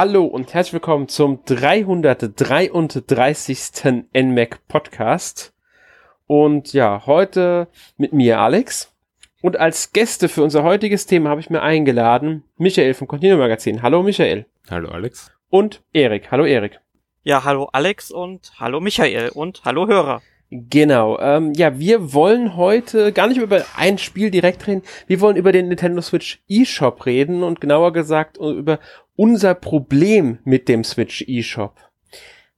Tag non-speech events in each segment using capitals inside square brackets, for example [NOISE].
Hallo und herzlich willkommen zum 333. NMAC Podcast. Und ja, heute mit mir Alex. Und als Gäste für unser heutiges Thema habe ich mir eingeladen Michael vom Continuum Magazin. Hallo Michael. Hallo Alex. Und Erik. Hallo Erik. Ja, hallo Alex und hallo Michael und hallo Hörer. Genau. Ähm, ja, wir wollen heute gar nicht über ein Spiel direkt reden. Wir wollen über den Nintendo Switch eShop reden und genauer gesagt über unser Problem mit dem Switch eShop.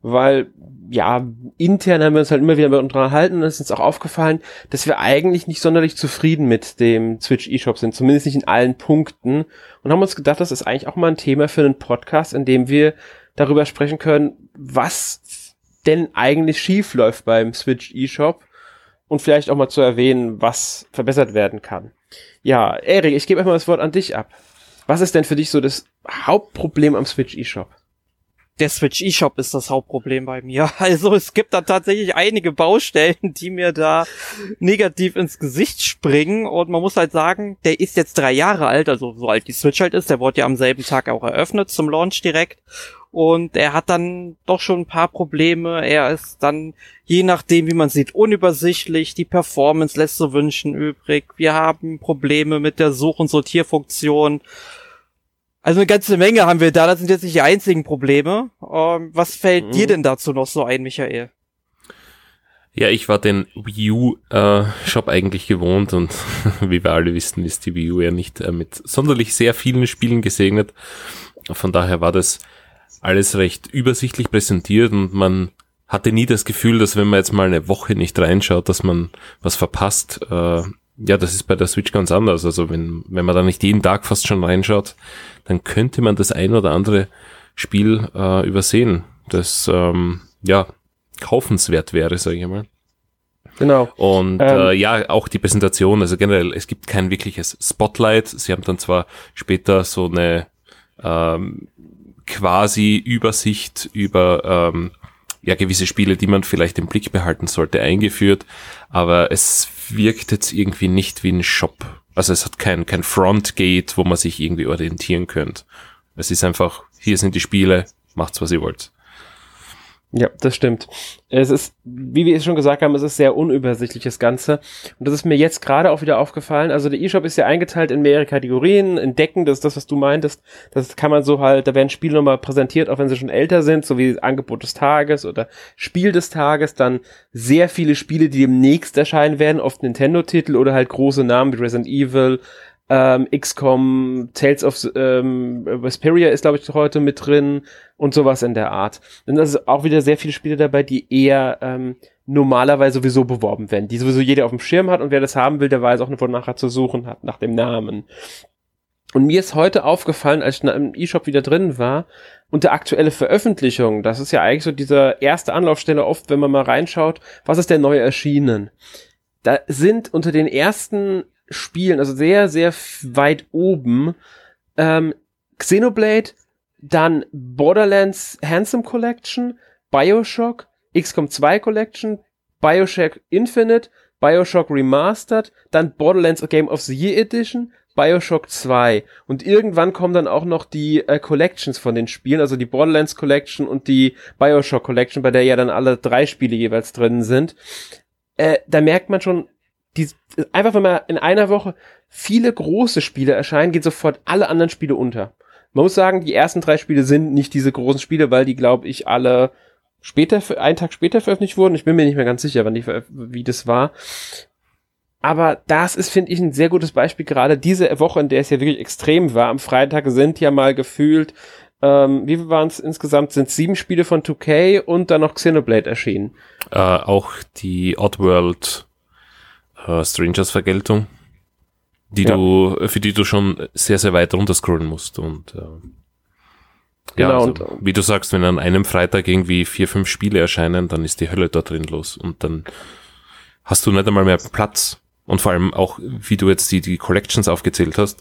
Weil, ja, intern haben wir uns halt immer wieder unterhalten und es ist uns auch aufgefallen, dass wir eigentlich nicht sonderlich zufrieden mit dem Switch eShop sind, zumindest nicht in allen Punkten. Und haben uns gedacht, das ist eigentlich auch mal ein Thema für einen Podcast, in dem wir darüber sprechen können, was denn eigentlich schief läuft beim Switch eShop und vielleicht auch mal zu erwähnen, was verbessert werden kann. Ja, Erik, ich gebe erstmal das Wort an dich ab. Was ist denn für dich so das Hauptproblem am Switch eShop? Der Switch eShop ist das Hauptproblem bei mir. [LAUGHS] Also es gibt da tatsächlich einige Baustellen, die mir da negativ ins Gesicht springen. Und man muss halt sagen, der ist jetzt drei Jahre alt, also so alt die Switch halt ist. Der wurde ja am selben Tag auch eröffnet zum Launch direkt und er hat dann doch schon ein paar Probleme. Er ist dann, je nachdem, wie man sieht, unübersichtlich. Die Performance lässt so wünschen übrig. Wir haben Probleme mit der Such- und Sortierfunktion. Also eine ganze Menge haben wir da. Das sind jetzt nicht die einzigen Probleme. Ähm, was fällt mhm. dir denn dazu noch so ein, Michael? Ja, ich war den Wii U äh, Shop eigentlich gewohnt und [LAUGHS] wie wir alle wissen, ist die Wii U ja nicht äh, mit sonderlich sehr vielen Spielen gesegnet. Von daher war das alles recht übersichtlich präsentiert und man hatte nie das Gefühl, dass wenn man jetzt mal eine Woche nicht reinschaut, dass man was verpasst. Äh, ja, das ist bei der Switch ganz anders. Also wenn, wenn man da nicht jeden Tag fast schon reinschaut, dann könnte man das ein oder andere Spiel äh, übersehen, das ähm, ja kaufenswert wäre, sage ich mal. Genau. Und ähm, äh, ja, auch die Präsentation, also generell, es gibt kein wirkliches Spotlight. Sie haben dann zwar später so eine ähm, quasi Übersicht über ähm, ja gewisse Spiele, die man vielleicht im Blick behalten sollte, eingeführt, aber es wirkt jetzt irgendwie nicht wie ein Shop. Also es hat kein, kein Frontgate, wo man sich irgendwie orientieren könnte. Es ist einfach, hier sind die Spiele, macht's, was ihr wollt. Ja, das stimmt. Es ist, wie wir es schon gesagt haben, es ist sehr unübersichtlich, das Ganze. Und das ist mir jetzt gerade auch wieder aufgefallen. Also der eShop ist ja eingeteilt in mehrere Kategorien. Entdecken, das ist das, was du meintest. Das kann man so halt, da werden Spiele nochmal präsentiert, auch wenn sie schon älter sind, so wie Angebot des Tages oder Spiel des Tages. Dann sehr viele Spiele, die demnächst erscheinen werden, oft Nintendo-Titel oder halt große Namen wie Resident Evil, ähm, XCOM, Tales of ähm, Vesperia ist, glaube ich, heute mit drin und sowas in der Art. Das ist auch wieder sehr viele Spiele dabei, die eher ähm, normalerweise sowieso beworben werden, die sowieso jeder auf dem Schirm hat und wer das haben will, der weiß auch, wo nachher zu suchen hat, nach dem Namen. Und mir ist heute aufgefallen, als ich im E-Shop wieder drin war, unter aktuelle Veröffentlichung, das ist ja eigentlich so diese erste Anlaufstelle oft, wenn man mal reinschaut, was ist denn neu erschienen? Da sind unter den ersten Spielen, also sehr, sehr weit oben, ähm, Xenoblade, dann Borderlands Handsome Collection, Bioshock, XCOM 2 Collection, Bioshock Infinite, Bioshock Remastered, dann Borderlands Game of the Year Edition, Bioshock 2 und irgendwann kommen dann auch noch die äh, Collections von den Spielen, also die Borderlands Collection und die Bioshock Collection, bei der ja dann alle drei Spiele jeweils drin sind. Äh, da merkt man schon, die, einfach wenn man in einer Woche viele große Spiele erscheinen, geht sofort alle anderen Spiele unter. Man muss sagen, die ersten drei Spiele sind nicht diese großen Spiele, weil die, glaube ich, alle später, einen Tag später veröffentlicht wurden. Ich bin mir nicht mehr ganz sicher, wann die, wie das war. Aber das ist, finde ich, ein sehr gutes Beispiel. Gerade diese Woche, in der es ja wirklich extrem war. Am Freitag sind ja mal gefühlt, ähm, wie waren es insgesamt? Sind sieben Spiele von 2K und dann noch Xenoblade erschienen. Äh, auch die Oddworld äh, Strangers Vergeltung, die ja. du, für die du schon sehr, sehr weit runterscrollen musst und äh, ja, genau, also, und, wie du sagst, wenn an einem Freitag irgendwie vier, fünf Spiele erscheinen, dann ist die Hölle da drin los und dann hast du nicht einmal mehr Platz. Und vor allem auch, wie du jetzt die, die Collections aufgezählt hast.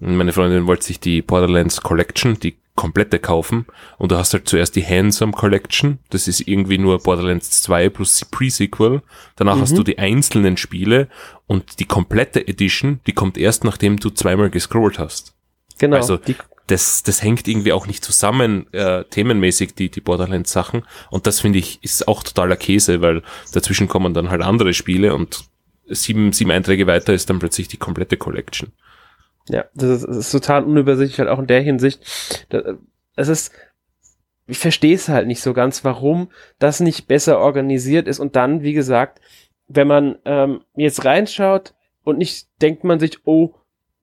Meine Freundin wollte sich die Borderlands Collection, die komplette kaufen und du hast halt zuerst die Handsome Collection, das ist irgendwie nur Borderlands 2 plus Pre-Sequel, danach mhm. hast du die einzelnen Spiele und die komplette Edition, die kommt erst nachdem du zweimal gescrollt hast. Genau. Also das, das hängt irgendwie auch nicht zusammen, äh, themenmäßig, die, die Borderlands-Sachen. Und das finde ich, ist auch totaler Käse, weil dazwischen kommen dann halt andere Spiele und sieben, sieben Einträge weiter ist dann plötzlich die komplette Collection. Ja, das ist, das ist total unübersichtlich, halt auch in der Hinsicht. Es ist, ich verstehe es halt nicht so ganz, warum das nicht besser organisiert ist und dann, wie gesagt, wenn man ähm, jetzt reinschaut und nicht denkt man sich, oh,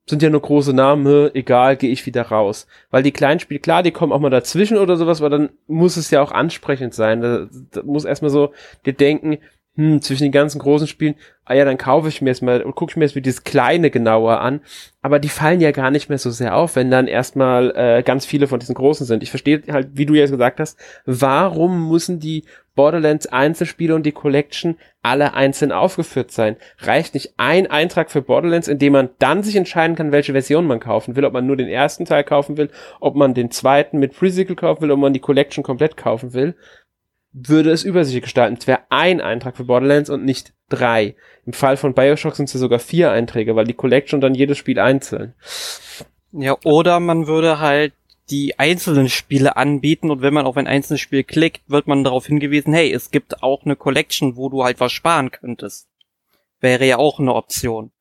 sind ja nur große Namen, egal, gehe ich wieder raus. Weil die kleinen Spiele, klar, die kommen auch mal dazwischen oder sowas, aber dann muss es ja auch ansprechend sein. Da, da muss erstmal so dir denken, hm, zwischen den ganzen großen Spielen, ah ja, dann kaufe ich mir jetzt mal und gucke ich mir jetzt mal dieses kleine genauer an. Aber die fallen ja gar nicht mehr so sehr auf, wenn dann erstmal äh, ganz viele von diesen großen sind. Ich verstehe halt, wie du jetzt gesagt hast, warum müssen die Borderlands Einzelspiele und die Collection alle einzeln aufgeführt sein? Reicht nicht ein Eintrag für Borderlands, in dem man dann sich entscheiden kann, welche Version man kaufen will, ob man nur den ersten Teil kaufen will, ob man den zweiten mit Pre-Sequel kaufen will, ob man die Collection komplett kaufen will? Würde es übersichtlich gestalten. Es wäre ein Eintrag für Borderlands und nicht drei. Im Fall von Bioshock sind es ja sogar vier Einträge, weil die Collection dann jedes Spiel einzeln. Ja, oder man würde halt die einzelnen Spiele anbieten und wenn man auf ein einzelnes Spiel klickt, wird man darauf hingewiesen, hey, es gibt auch eine Collection, wo du halt was sparen könntest. Wäre ja auch eine Option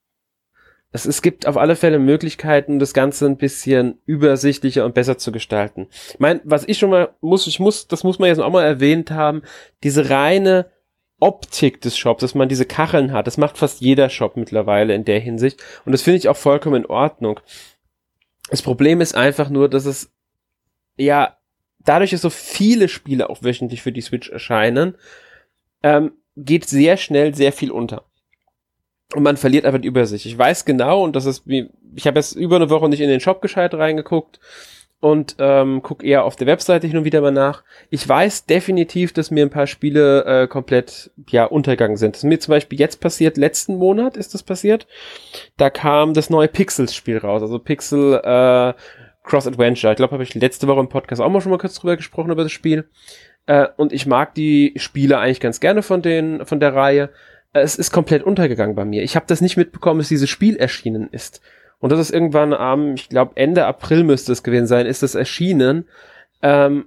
es, es gibt auf alle Fälle Möglichkeiten, das Ganze ein bisschen übersichtlicher und besser zu gestalten. Ich meine, was ich schon mal muss, ich muss, das muss man jetzt auch mal erwähnt haben, diese reine Optik des Shops, dass man diese Kacheln hat, das macht fast jeder Shop mittlerweile in der Hinsicht. Und das finde ich auch vollkommen in Ordnung. Das Problem ist einfach nur, dass es, ja, dadurch, dass so viele Spiele auch wöchentlich für die Switch erscheinen, ähm, geht sehr schnell sehr viel unter und man verliert einfach die Übersicht. Ich weiß genau, und das ist wie, ich habe jetzt über eine Woche nicht in den Shop gescheit reingeguckt und ähm, gucke eher auf der Webseite hin und wieder mal nach. Ich weiß definitiv, dass mir ein paar Spiele äh, komplett ja untergegangen sind. Das ist mir zum Beispiel jetzt passiert, letzten Monat ist das passiert. Da kam das neue Pixels-Spiel raus, also Pixel äh, Cross Adventure. Ich glaube, habe ich letzte Woche im Podcast auch mal schon mal kurz drüber gesprochen über das Spiel. Äh, und ich mag die Spiele eigentlich ganz gerne von den von der Reihe es ist komplett untergegangen bei mir. Ich habe das nicht mitbekommen, dass dieses Spiel erschienen ist. Und das ist irgendwann am, ich glaube Ende April müsste es gewesen sein, ist es erschienen. Ähm,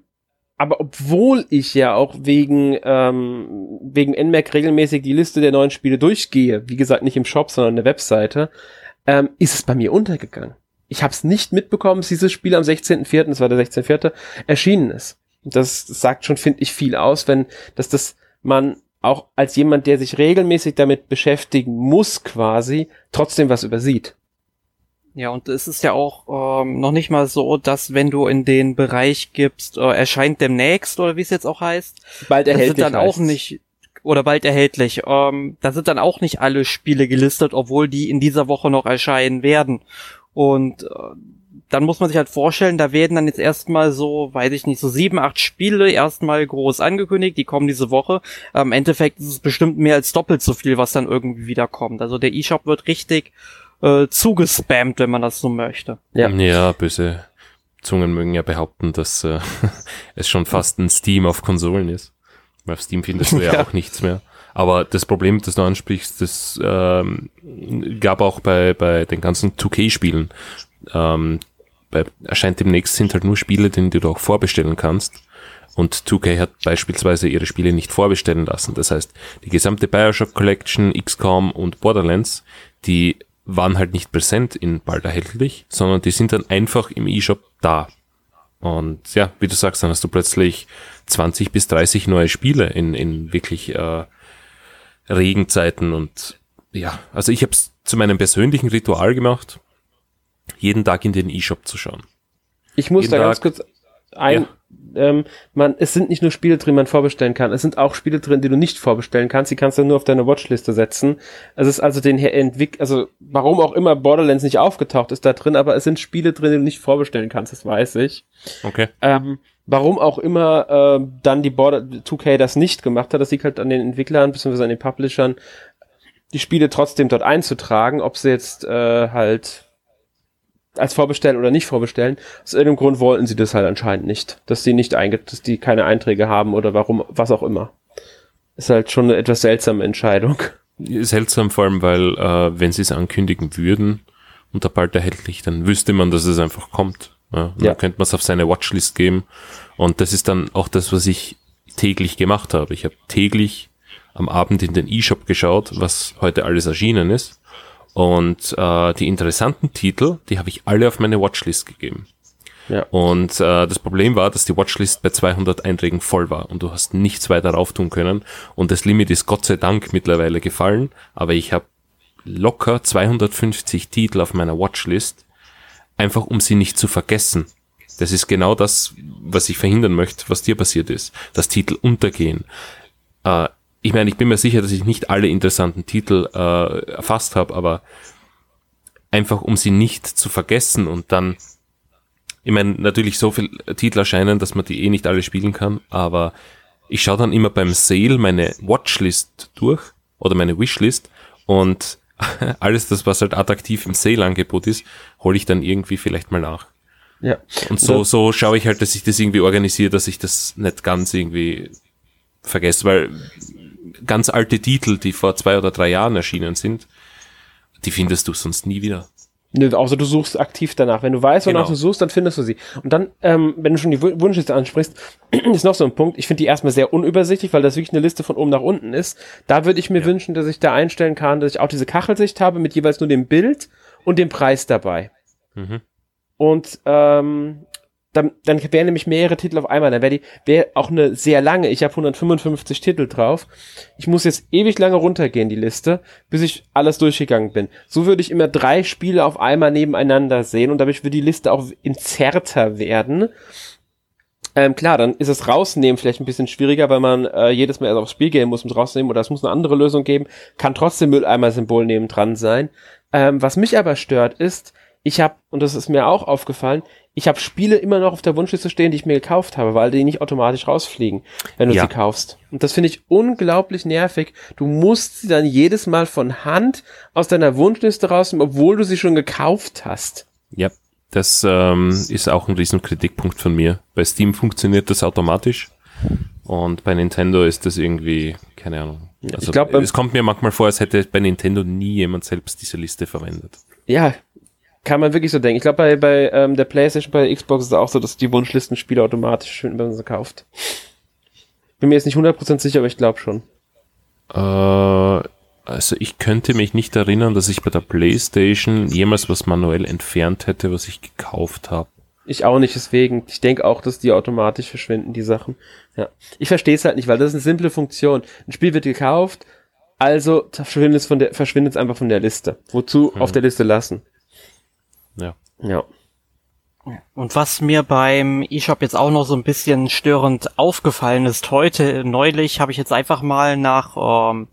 aber obwohl ich ja auch wegen ähm, wegen NMAC regelmäßig die Liste der neuen Spiele durchgehe, wie gesagt nicht im Shop, sondern in der Webseite, ähm, ist es bei mir untergegangen. Ich habe es nicht mitbekommen, dass dieses Spiel am 16.04., das war der 16.04., erschienen ist. Das sagt schon, finde ich, viel aus, wenn dass das man auch als jemand, der sich regelmäßig damit beschäftigen muss, quasi, trotzdem was übersieht. Ja, und es ist ja auch ähm, noch nicht mal so, dass wenn du in den Bereich gibst, äh, erscheint demnächst oder wie es jetzt auch heißt, bald erhältlich sind dann auch nicht oder bald erhältlich. Ähm, da sind dann auch nicht alle Spiele gelistet, obwohl die in dieser Woche noch erscheinen werden. Und äh, dann muss man sich halt vorstellen, da werden dann jetzt erstmal so, weiß ich nicht, so sieben, acht Spiele erstmal groß angekündigt, die kommen diese Woche. Im Endeffekt ist es bestimmt mehr als doppelt so viel, was dann irgendwie wieder kommt. Also der E-Shop wird richtig äh, zugespammt, wenn man das so möchte. Ja, ja böse Zungen mögen ja behaupten, dass äh, [LAUGHS] es schon fast ein Steam auf Konsolen ist. Weil auf Steam findest du ja, [LAUGHS] ja auch nichts mehr. Aber das Problem, das du ansprichst, das ähm, gab auch bei, bei den ganzen 2K-Spielen. Ähm, bei, erscheint demnächst sind halt nur Spiele, die du auch vorbestellen kannst. Und 2K hat beispielsweise ihre Spiele nicht vorbestellen lassen. Das heißt, die gesamte Bioshock Collection, XCOM und Borderlands, die waren halt nicht präsent in bald erhältlich, sondern die sind dann einfach im eShop da. Und ja, wie du sagst, dann hast du plötzlich 20 bis 30 neue Spiele in, in wirklich äh, Regenzeiten und ja, also ich habe es zu meinem persönlichen Ritual gemacht jeden Tag in den E-Shop zu schauen. Ich muss jeden da ganz kurz ein, ja. ähm, man, es sind nicht nur Spiele drin, die man vorbestellen kann. Es sind auch Spiele drin, die du nicht vorbestellen kannst. Die kannst du nur auf deine Watchliste setzen. Es ist also den Entwick, also warum auch immer Borderlands nicht aufgetaucht ist da drin, aber es sind Spiele drin, die du nicht vorbestellen kannst. Das weiß ich. Okay. Ähm, warum auch immer äh, dann die Border 2K das nicht gemacht hat, das liegt halt an den Entwicklern bzw. an den Publishern, die Spiele trotzdem dort einzutragen, ob sie jetzt äh, halt als vorbestellen oder nicht vorbestellen. Aus irgendeinem Grund wollten sie das halt anscheinend nicht, dass die nicht einge dass die keine Einträge haben oder warum, was auch immer. Ist halt schon eine etwas seltsame Entscheidung. Seltsam vor allem, weil äh, wenn sie es ankündigen würden und da bald erhältlich, dann wüsste man, dass es einfach kommt. Ja, ja. Dann könnte man es auf seine Watchlist geben. Und das ist dann auch das, was ich täglich gemacht habe. Ich habe täglich am Abend in den E-Shop geschaut, was heute alles erschienen ist. Und äh, die interessanten Titel, die habe ich alle auf meine Watchlist gegeben. Ja. Und äh, das Problem war, dass die Watchlist bei 200 Einträgen voll war und du hast nichts weiter rauf tun können. Und das Limit ist Gott sei Dank mittlerweile gefallen, aber ich habe locker 250 Titel auf meiner Watchlist, einfach um sie nicht zu vergessen. Das ist genau das, was ich verhindern möchte, was dir passiert ist. Dass Titel untergehen. Äh, ich meine, ich bin mir sicher, dass ich nicht alle interessanten Titel äh, erfasst habe, aber einfach um sie nicht zu vergessen und dann, ich meine, natürlich so viel Titel erscheinen, dass man die eh nicht alle spielen kann, aber ich schaue dann immer beim Sale meine Watchlist durch oder meine Wishlist und [LAUGHS] alles das, was halt attraktiv im Sale-Angebot ist, hole ich dann irgendwie vielleicht mal nach. Ja. Und so, so schaue ich halt, dass ich das irgendwie organisiere, dass ich das nicht ganz irgendwie vergesse, weil ganz alte Titel, die vor zwei oder drei Jahren erschienen sind, die findest du sonst nie wieder. Nö, außer du suchst aktiv danach. Wenn du weißt, wonach genau. du suchst, dann findest du sie. Und dann, ähm, wenn du schon die Wunschliste ansprichst, [CLEARS THROAT] ist noch so ein Punkt. Ich finde die erstmal sehr unübersichtlich, weil das wirklich eine Liste von oben nach unten ist. Da würde ich mir ja. wünschen, dass ich da einstellen kann, dass ich auch diese Kachelsicht habe mit jeweils nur dem Bild und dem Preis dabei. Mhm. Und ähm, dann, dann wären nämlich mehrere Titel auf einmal. Dann wäre die wäre auch eine sehr lange. Ich habe 155 Titel drauf. Ich muss jetzt ewig lange runtergehen, die Liste, bis ich alles durchgegangen bin. So würde ich immer drei Spiele auf einmal nebeneinander sehen und dadurch würde die Liste auch inzerter werden. Ähm, klar, dann ist es rausnehmen vielleicht ein bisschen schwieriger, weil man äh, jedes Mal erst aufs Spiel gehen muss, um es rauszunehmen, oder es muss eine andere Lösung geben. Kann trotzdem Mülleimer-Symbol neben dran sein. Ähm, was mich aber stört, ist, ich habe, und das ist mir auch aufgefallen, ich habe Spiele immer noch auf der Wunschliste stehen, die ich mir gekauft habe, weil die nicht automatisch rausfliegen, wenn du ja. sie kaufst. Und das finde ich unglaublich nervig. Du musst sie dann jedes Mal von Hand aus deiner Wunschliste rausnehmen, obwohl du sie schon gekauft hast. Ja, das ähm, ist auch ein riesen Kritikpunkt von mir. Bei Steam funktioniert das automatisch und bei Nintendo ist das irgendwie, keine Ahnung. Also, ich glaub, es kommt mir manchmal vor, als hätte bei Nintendo nie jemand selbst diese Liste verwendet. Ja, kann man wirklich so denken. Ich glaube, bei, bei ähm, der PlayStation, bei der Xbox ist es auch so, dass die Wunschlistenspiele automatisch schön, wenn man sie kauft. Bin mir jetzt nicht 100% sicher, aber ich glaube schon. Äh, also ich könnte mich nicht erinnern, dass ich bei der PlayStation jemals was manuell entfernt hätte, was ich gekauft habe. Ich auch nicht, deswegen. Ich denke auch, dass die automatisch verschwinden, die Sachen. Ja. Ich verstehe es halt nicht, weil das ist eine simple Funktion. Ein Spiel wird gekauft, also verschwindet es, von der, verschwindet es einfach von der Liste. Wozu hm. auf der Liste lassen? Ja. Ja. Und was mir beim eShop jetzt auch noch so ein bisschen störend aufgefallen ist, heute neulich habe ich jetzt einfach mal nach ähm,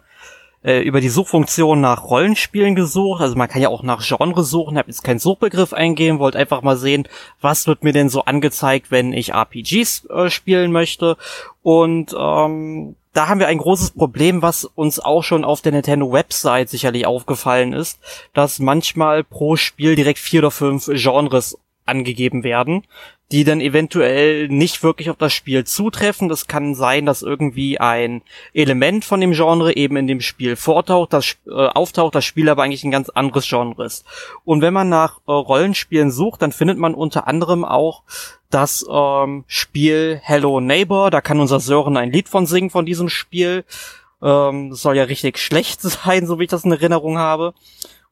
äh, über die Suchfunktion nach Rollenspielen gesucht. Also man kann ja auch nach Genre suchen, habe jetzt keinen Suchbegriff eingeben, wollte einfach mal sehen, was wird mir denn so angezeigt, wenn ich RPGs äh, spielen möchte. Und ähm, da haben wir ein großes Problem, was uns auch schon auf der Nintendo Website sicherlich aufgefallen ist, dass manchmal pro Spiel direkt vier oder fünf Genres angegeben werden die dann eventuell nicht wirklich auf das Spiel zutreffen. Das kann sein, dass irgendwie ein Element von dem Genre eben in dem Spiel vortaucht, das äh, auftaucht, das Spiel aber eigentlich ein ganz anderes Genre ist. Und wenn man nach äh, Rollenspielen sucht, dann findet man unter anderem auch das ähm, Spiel Hello Neighbor. Da kann unser Sören ein Lied von singen von diesem Spiel. Ähm, das soll ja richtig [LAUGHS] schlecht sein, so wie ich das in Erinnerung habe.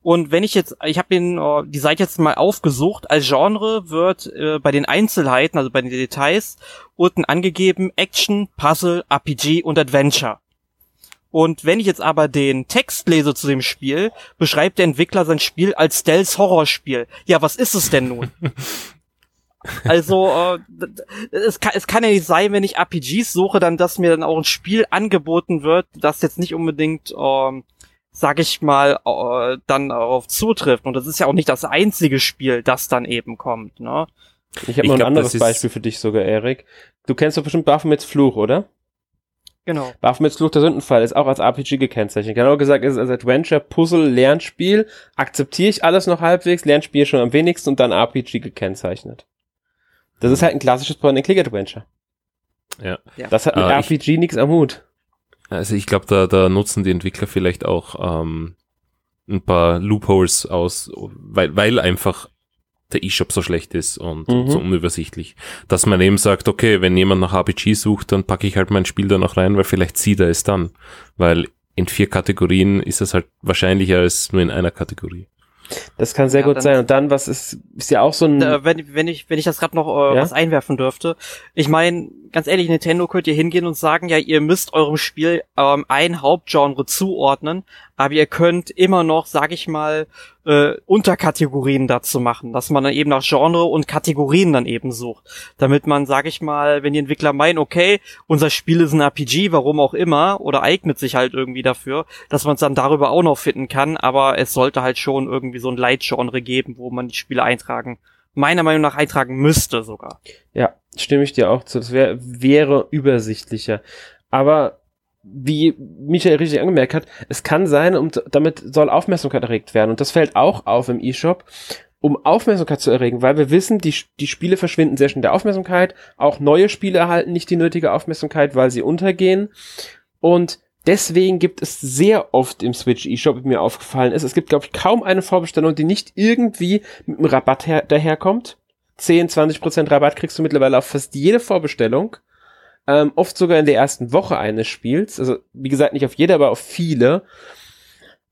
Und wenn ich jetzt, ich habe den uh, die Seite jetzt mal aufgesucht, als Genre wird äh, bei den Einzelheiten, also bei den Details, unten angegeben Action, Puzzle, RPG und Adventure. Und wenn ich jetzt aber den Text lese zu dem Spiel, beschreibt der Entwickler sein Spiel als Stealth Horrorspiel. Ja, was ist es denn nun? [LAUGHS] also äh, es, kann, es kann ja nicht sein, wenn ich RPGs suche, dann dass mir dann auch ein Spiel angeboten wird, das jetzt nicht unbedingt ähm, sag ich mal, äh, dann darauf zutrifft. Und das ist ja auch nicht das einzige Spiel, das dann eben kommt, ne? Ich habe noch ein anderes Beispiel für dich sogar, Erik. Du kennst doch bestimmt Baphomets Fluch, oder? Genau. Baphomets Fluch der Sündenfall ist auch als RPG gekennzeichnet. Genau gesagt ist es als Adventure, Puzzle, Lernspiel. Akzeptiere ich alles noch halbwegs, Lernspiel schon am wenigsten und dann RPG gekennzeichnet. Das ist halt ein klassisches Point-and-Click-Adventure. Ja. Das hat mit uh, RPG nichts am Hut. Also ich glaube, da, da nutzen die Entwickler vielleicht auch ähm, ein paar Loopholes aus, weil, weil einfach der E-Shop so schlecht ist und, mhm. so unübersichtlich. Dass man eben sagt, okay, wenn jemand nach RPG sucht, dann packe ich halt mein Spiel da noch rein, weil vielleicht sieht er es dann. Weil in vier Kategorien ist es halt wahrscheinlicher als nur in einer Kategorie. Das kann sehr ja, gut sein. Und dann, was ist, ist ja auch so ein. Äh, wenn, wenn ich, wenn ich das gerade noch äh, ja? was einwerfen dürfte. Ich meine, ganz ehrlich, Nintendo könnt ihr hingehen und sagen, ja, ihr müsst eurem Spiel ähm, ein Hauptgenre zuordnen, aber ihr könnt immer noch, sag ich mal, äh, Unterkategorien dazu machen, dass man dann eben nach Genre und Kategorien dann eben sucht. Damit man, sag ich mal, wenn die Entwickler meinen, okay, unser Spiel ist ein RPG, warum auch immer, oder eignet sich halt irgendwie dafür, dass man es dann darüber auch noch finden kann, aber es sollte halt schon irgendwie so ein Leitgenre geben, wo man die Spiele eintragen, meiner Meinung nach eintragen müsste sogar. Ja, stimme ich dir auch zu. Das wär, wäre übersichtlicher. Aber wie Michael richtig angemerkt hat, es kann sein, und damit soll Aufmerksamkeit erregt werden. Und das fällt auch auf im E-Shop, um Aufmerksamkeit zu erregen, weil wir wissen, die, die Spiele verschwinden sehr schnell der Aufmerksamkeit. Auch neue Spiele erhalten nicht die nötige Aufmerksamkeit, weil sie untergehen. Und deswegen gibt es sehr oft im Switch eShop, wie mir aufgefallen ist, es gibt, glaube ich, kaum eine Vorbestellung, die nicht irgendwie mit einem Rabatt her daherkommt. 10, 20 Prozent Rabatt kriegst du mittlerweile auf fast jede Vorbestellung ähm, oft sogar in der ersten Woche eines Spiels. Also wie gesagt, nicht auf jede, aber auf viele.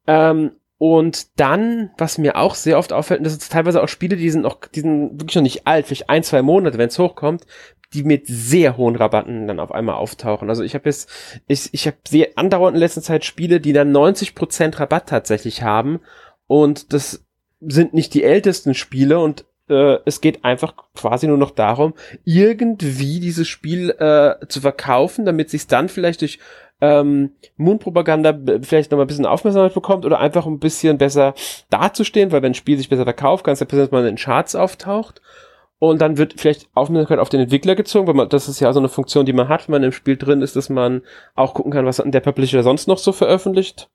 Ähm, und dann, was mir auch sehr oft auffällt, das sind teilweise auch Spiele, die sind noch, die sind wirklich noch nicht alt, vielleicht ein, zwei Monate, wenn es hochkommt, die mit sehr hohen Rabatten dann auf einmal auftauchen. Also ich habe jetzt, ich, ich habe sehr andauernd in letzter Zeit Spiele, die dann 90% Rabatt tatsächlich haben. Und das sind nicht die ältesten Spiele und äh, es geht einfach quasi nur noch darum, irgendwie dieses Spiel äh, zu verkaufen, damit sich dann vielleicht durch ähm, Mundpropaganda vielleicht noch mal ein bisschen Aufmerksamkeit bekommt oder einfach ein bisschen besser dazustehen, weil wenn ein Spiel sich besser verkauft, kann es ja passieren, dass man in den Charts auftaucht. Und dann wird vielleicht Aufmerksamkeit auf den Entwickler gezogen, weil man, das ist ja so eine Funktion, die man hat, wenn man im Spiel drin ist, dass man auch gucken kann, was der Publisher sonst noch so veröffentlicht.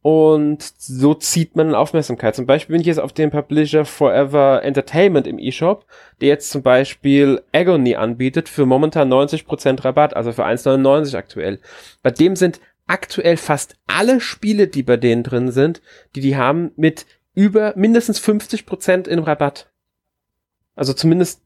Und so zieht man Aufmerksamkeit. Zum Beispiel bin ich jetzt auf dem Publisher Forever Entertainment im eShop, der jetzt zum Beispiel Agony anbietet für momentan 90% Rabatt, also für 1,99 aktuell. Bei dem sind aktuell fast alle Spiele, die bei denen drin sind, die die haben, mit über mindestens 50% in Rabatt. Also zumindest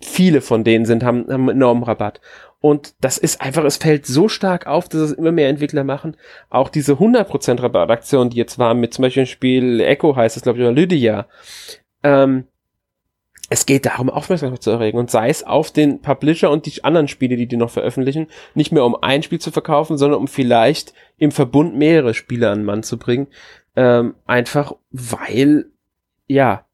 viele von denen sind, haben, haben enormen Rabatt. Und das ist einfach, es fällt so stark auf, dass es immer mehr Entwickler machen. Auch diese 100% Rabattaktion, die jetzt war mit zum Beispiel dem Spiel Echo heißt es, glaube ich, oder Lydia. Ähm, es geht darum, Aufmerksamkeit zu erregen und sei es auf den Publisher und die anderen Spiele, die die noch veröffentlichen, nicht mehr um ein Spiel zu verkaufen, sondern um vielleicht im Verbund mehrere Spiele an den Mann zu bringen. Ähm, einfach weil, ja,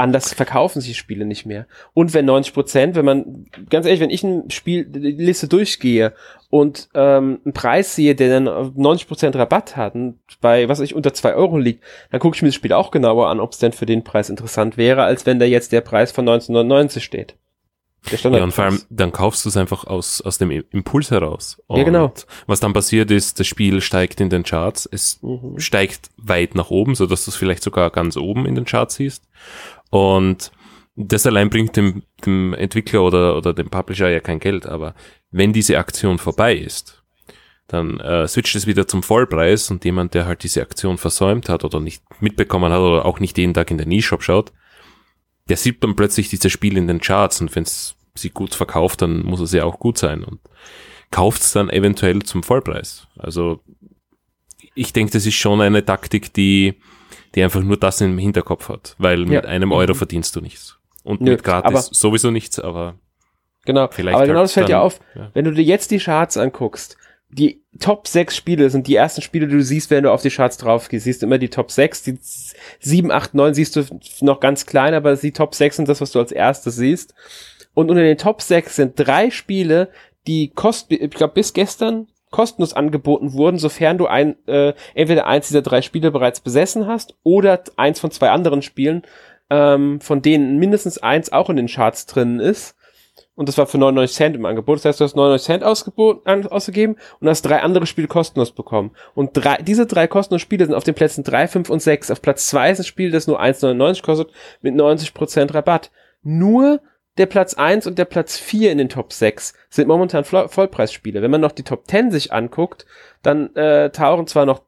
anders verkaufen sich Spiele nicht mehr. Und wenn 90 Prozent, wenn man, ganz ehrlich, wenn ich ein Spiel, die Liste durchgehe und ähm, einen Preis sehe, der dann 90 Prozent Rabatt hat und bei, was ich, unter zwei Euro liegt, dann gucke ich mir das Spiel auch genauer an, ob es denn für den Preis interessant wäre, als wenn da jetzt der Preis von 1999 steht. Ja, und vor allem, dann kaufst du es einfach aus, aus dem Impuls heraus. Und ja, genau. Was dann passiert ist, das Spiel steigt in den Charts, es mhm. steigt weit nach oben, so dass du es vielleicht sogar ganz oben in den Charts siehst. Und das allein bringt dem, dem Entwickler oder, oder dem Publisher ja kein Geld, aber wenn diese Aktion vorbei ist, dann äh, switcht es wieder zum Vollpreis und jemand, der halt diese Aktion versäumt hat oder nicht mitbekommen hat oder auch nicht jeden Tag in den E-Shop schaut, der sieht dann plötzlich dieses Spiel in den Charts und wenn es sie gut verkauft, dann muss es ja auch gut sein und kauft es dann eventuell zum Vollpreis. Also ich denke, das ist schon eine Taktik, die die einfach nur das im Hinterkopf hat, weil mit einem Euro mhm. verdienst du nichts. Und Nö, mit gratis sowieso nichts, aber genau. Vielleicht aber genau das fällt dir auf, ja. wenn du dir jetzt die Charts anguckst, die Top 6 Spiele sind die ersten Spiele, die du siehst, wenn du auf die Charts drauf gehst. Siehst du immer die Top 6, die 7, 8, 9 siehst du noch ganz klein, aber die Top 6 sind das, was du als erstes siehst. Und unter den Top 6 sind drei Spiele, die kosten, ich glaube bis gestern kostenlos angeboten wurden, sofern du ein, äh, entweder eins dieser drei Spiele bereits besessen hast oder eins von zwei anderen Spielen, ähm, von denen mindestens eins auch in den Charts drin ist. Und das war für 99 Cent im Angebot. Das heißt, du hast 99 Cent ausgeboten, ausgegeben und hast drei andere Spiele kostenlos bekommen. Und drei, diese drei kostenlosen Spiele sind auf den Plätzen drei, fünf und sechs. Auf Platz zwei ist ein Spiel, das nur 1,99 kostet, mit 90% Rabatt. Nur der Platz 1 und der Platz 4 in den Top 6 sind momentan Vollpreisspiele. Wenn man noch die Top 10 sich anguckt, dann äh, tauchen zwar noch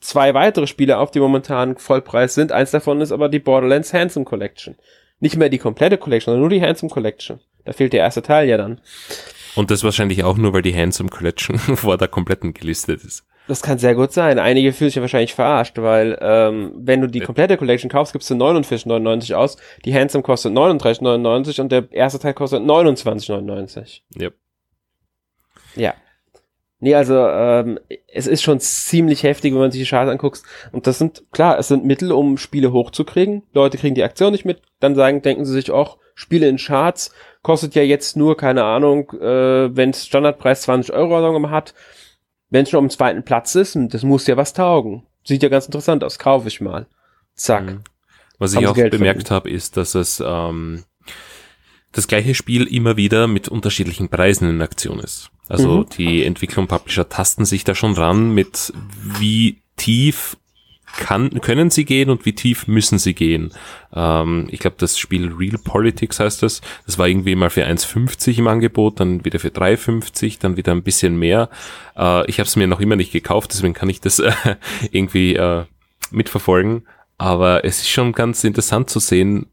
zwei weitere Spiele auf, die momentan Vollpreis sind. Eins davon ist aber die Borderlands Handsome Collection. Nicht mehr die komplette Collection, sondern nur die Handsome Collection. Da fehlt der erste Teil ja dann. Und das wahrscheinlich auch nur, weil die Handsome Collection [LAUGHS] vor der kompletten gelistet ist. Das kann sehr gut sein. Einige fühlen sich ja wahrscheinlich verarscht, weil ähm, wenn du die komplette Collection kaufst, gibst du 49,99 aus. Die Handsome kostet 39,99 und der erste Teil kostet 29,99. Yep. Ja. Nee, also ähm, es ist schon ziemlich heftig, wenn man sich die Charts anguckt. Und das sind, klar, es sind Mittel, um Spiele hochzukriegen. Leute kriegen die Aktion nicht mit, dann sagen, denken sie sich auch, Spiele in Charts kostet ja jetzt nur, keine Ahnung, äh, wenn es Standardpreis 20 Euro hat, wenn es schon am zweiten Platz ist, das muss ja was taugen. Sieht ja ganz interessant aus, kaufe ich mal. Zack. Mhm. Was ich auch Geld bemerkt habe, ist, dass es ähm, das gleiche Spiel immer wieder mit unterschiedlichen Preisen in Aktion ist. Also mhm. die Entwickler und Publisher tasten sich da schon ran mit wie tief kann, können sie gehen und wie tief müssen sie gehen. Ähm, ich glaube, das Spiel Real Politics heißt das. Das war irgendwie mal für 1,50 im Angebot, dann wieder für 3,50, dann wieder ein bisschen mehr. Äh, ich habe es mir noch immer nicht gekauft, deswegen kann ich das äh, [LAUGHS] irgendwie äh, mitverfolgen. Aber es ist schon ganz interessant zu sehen,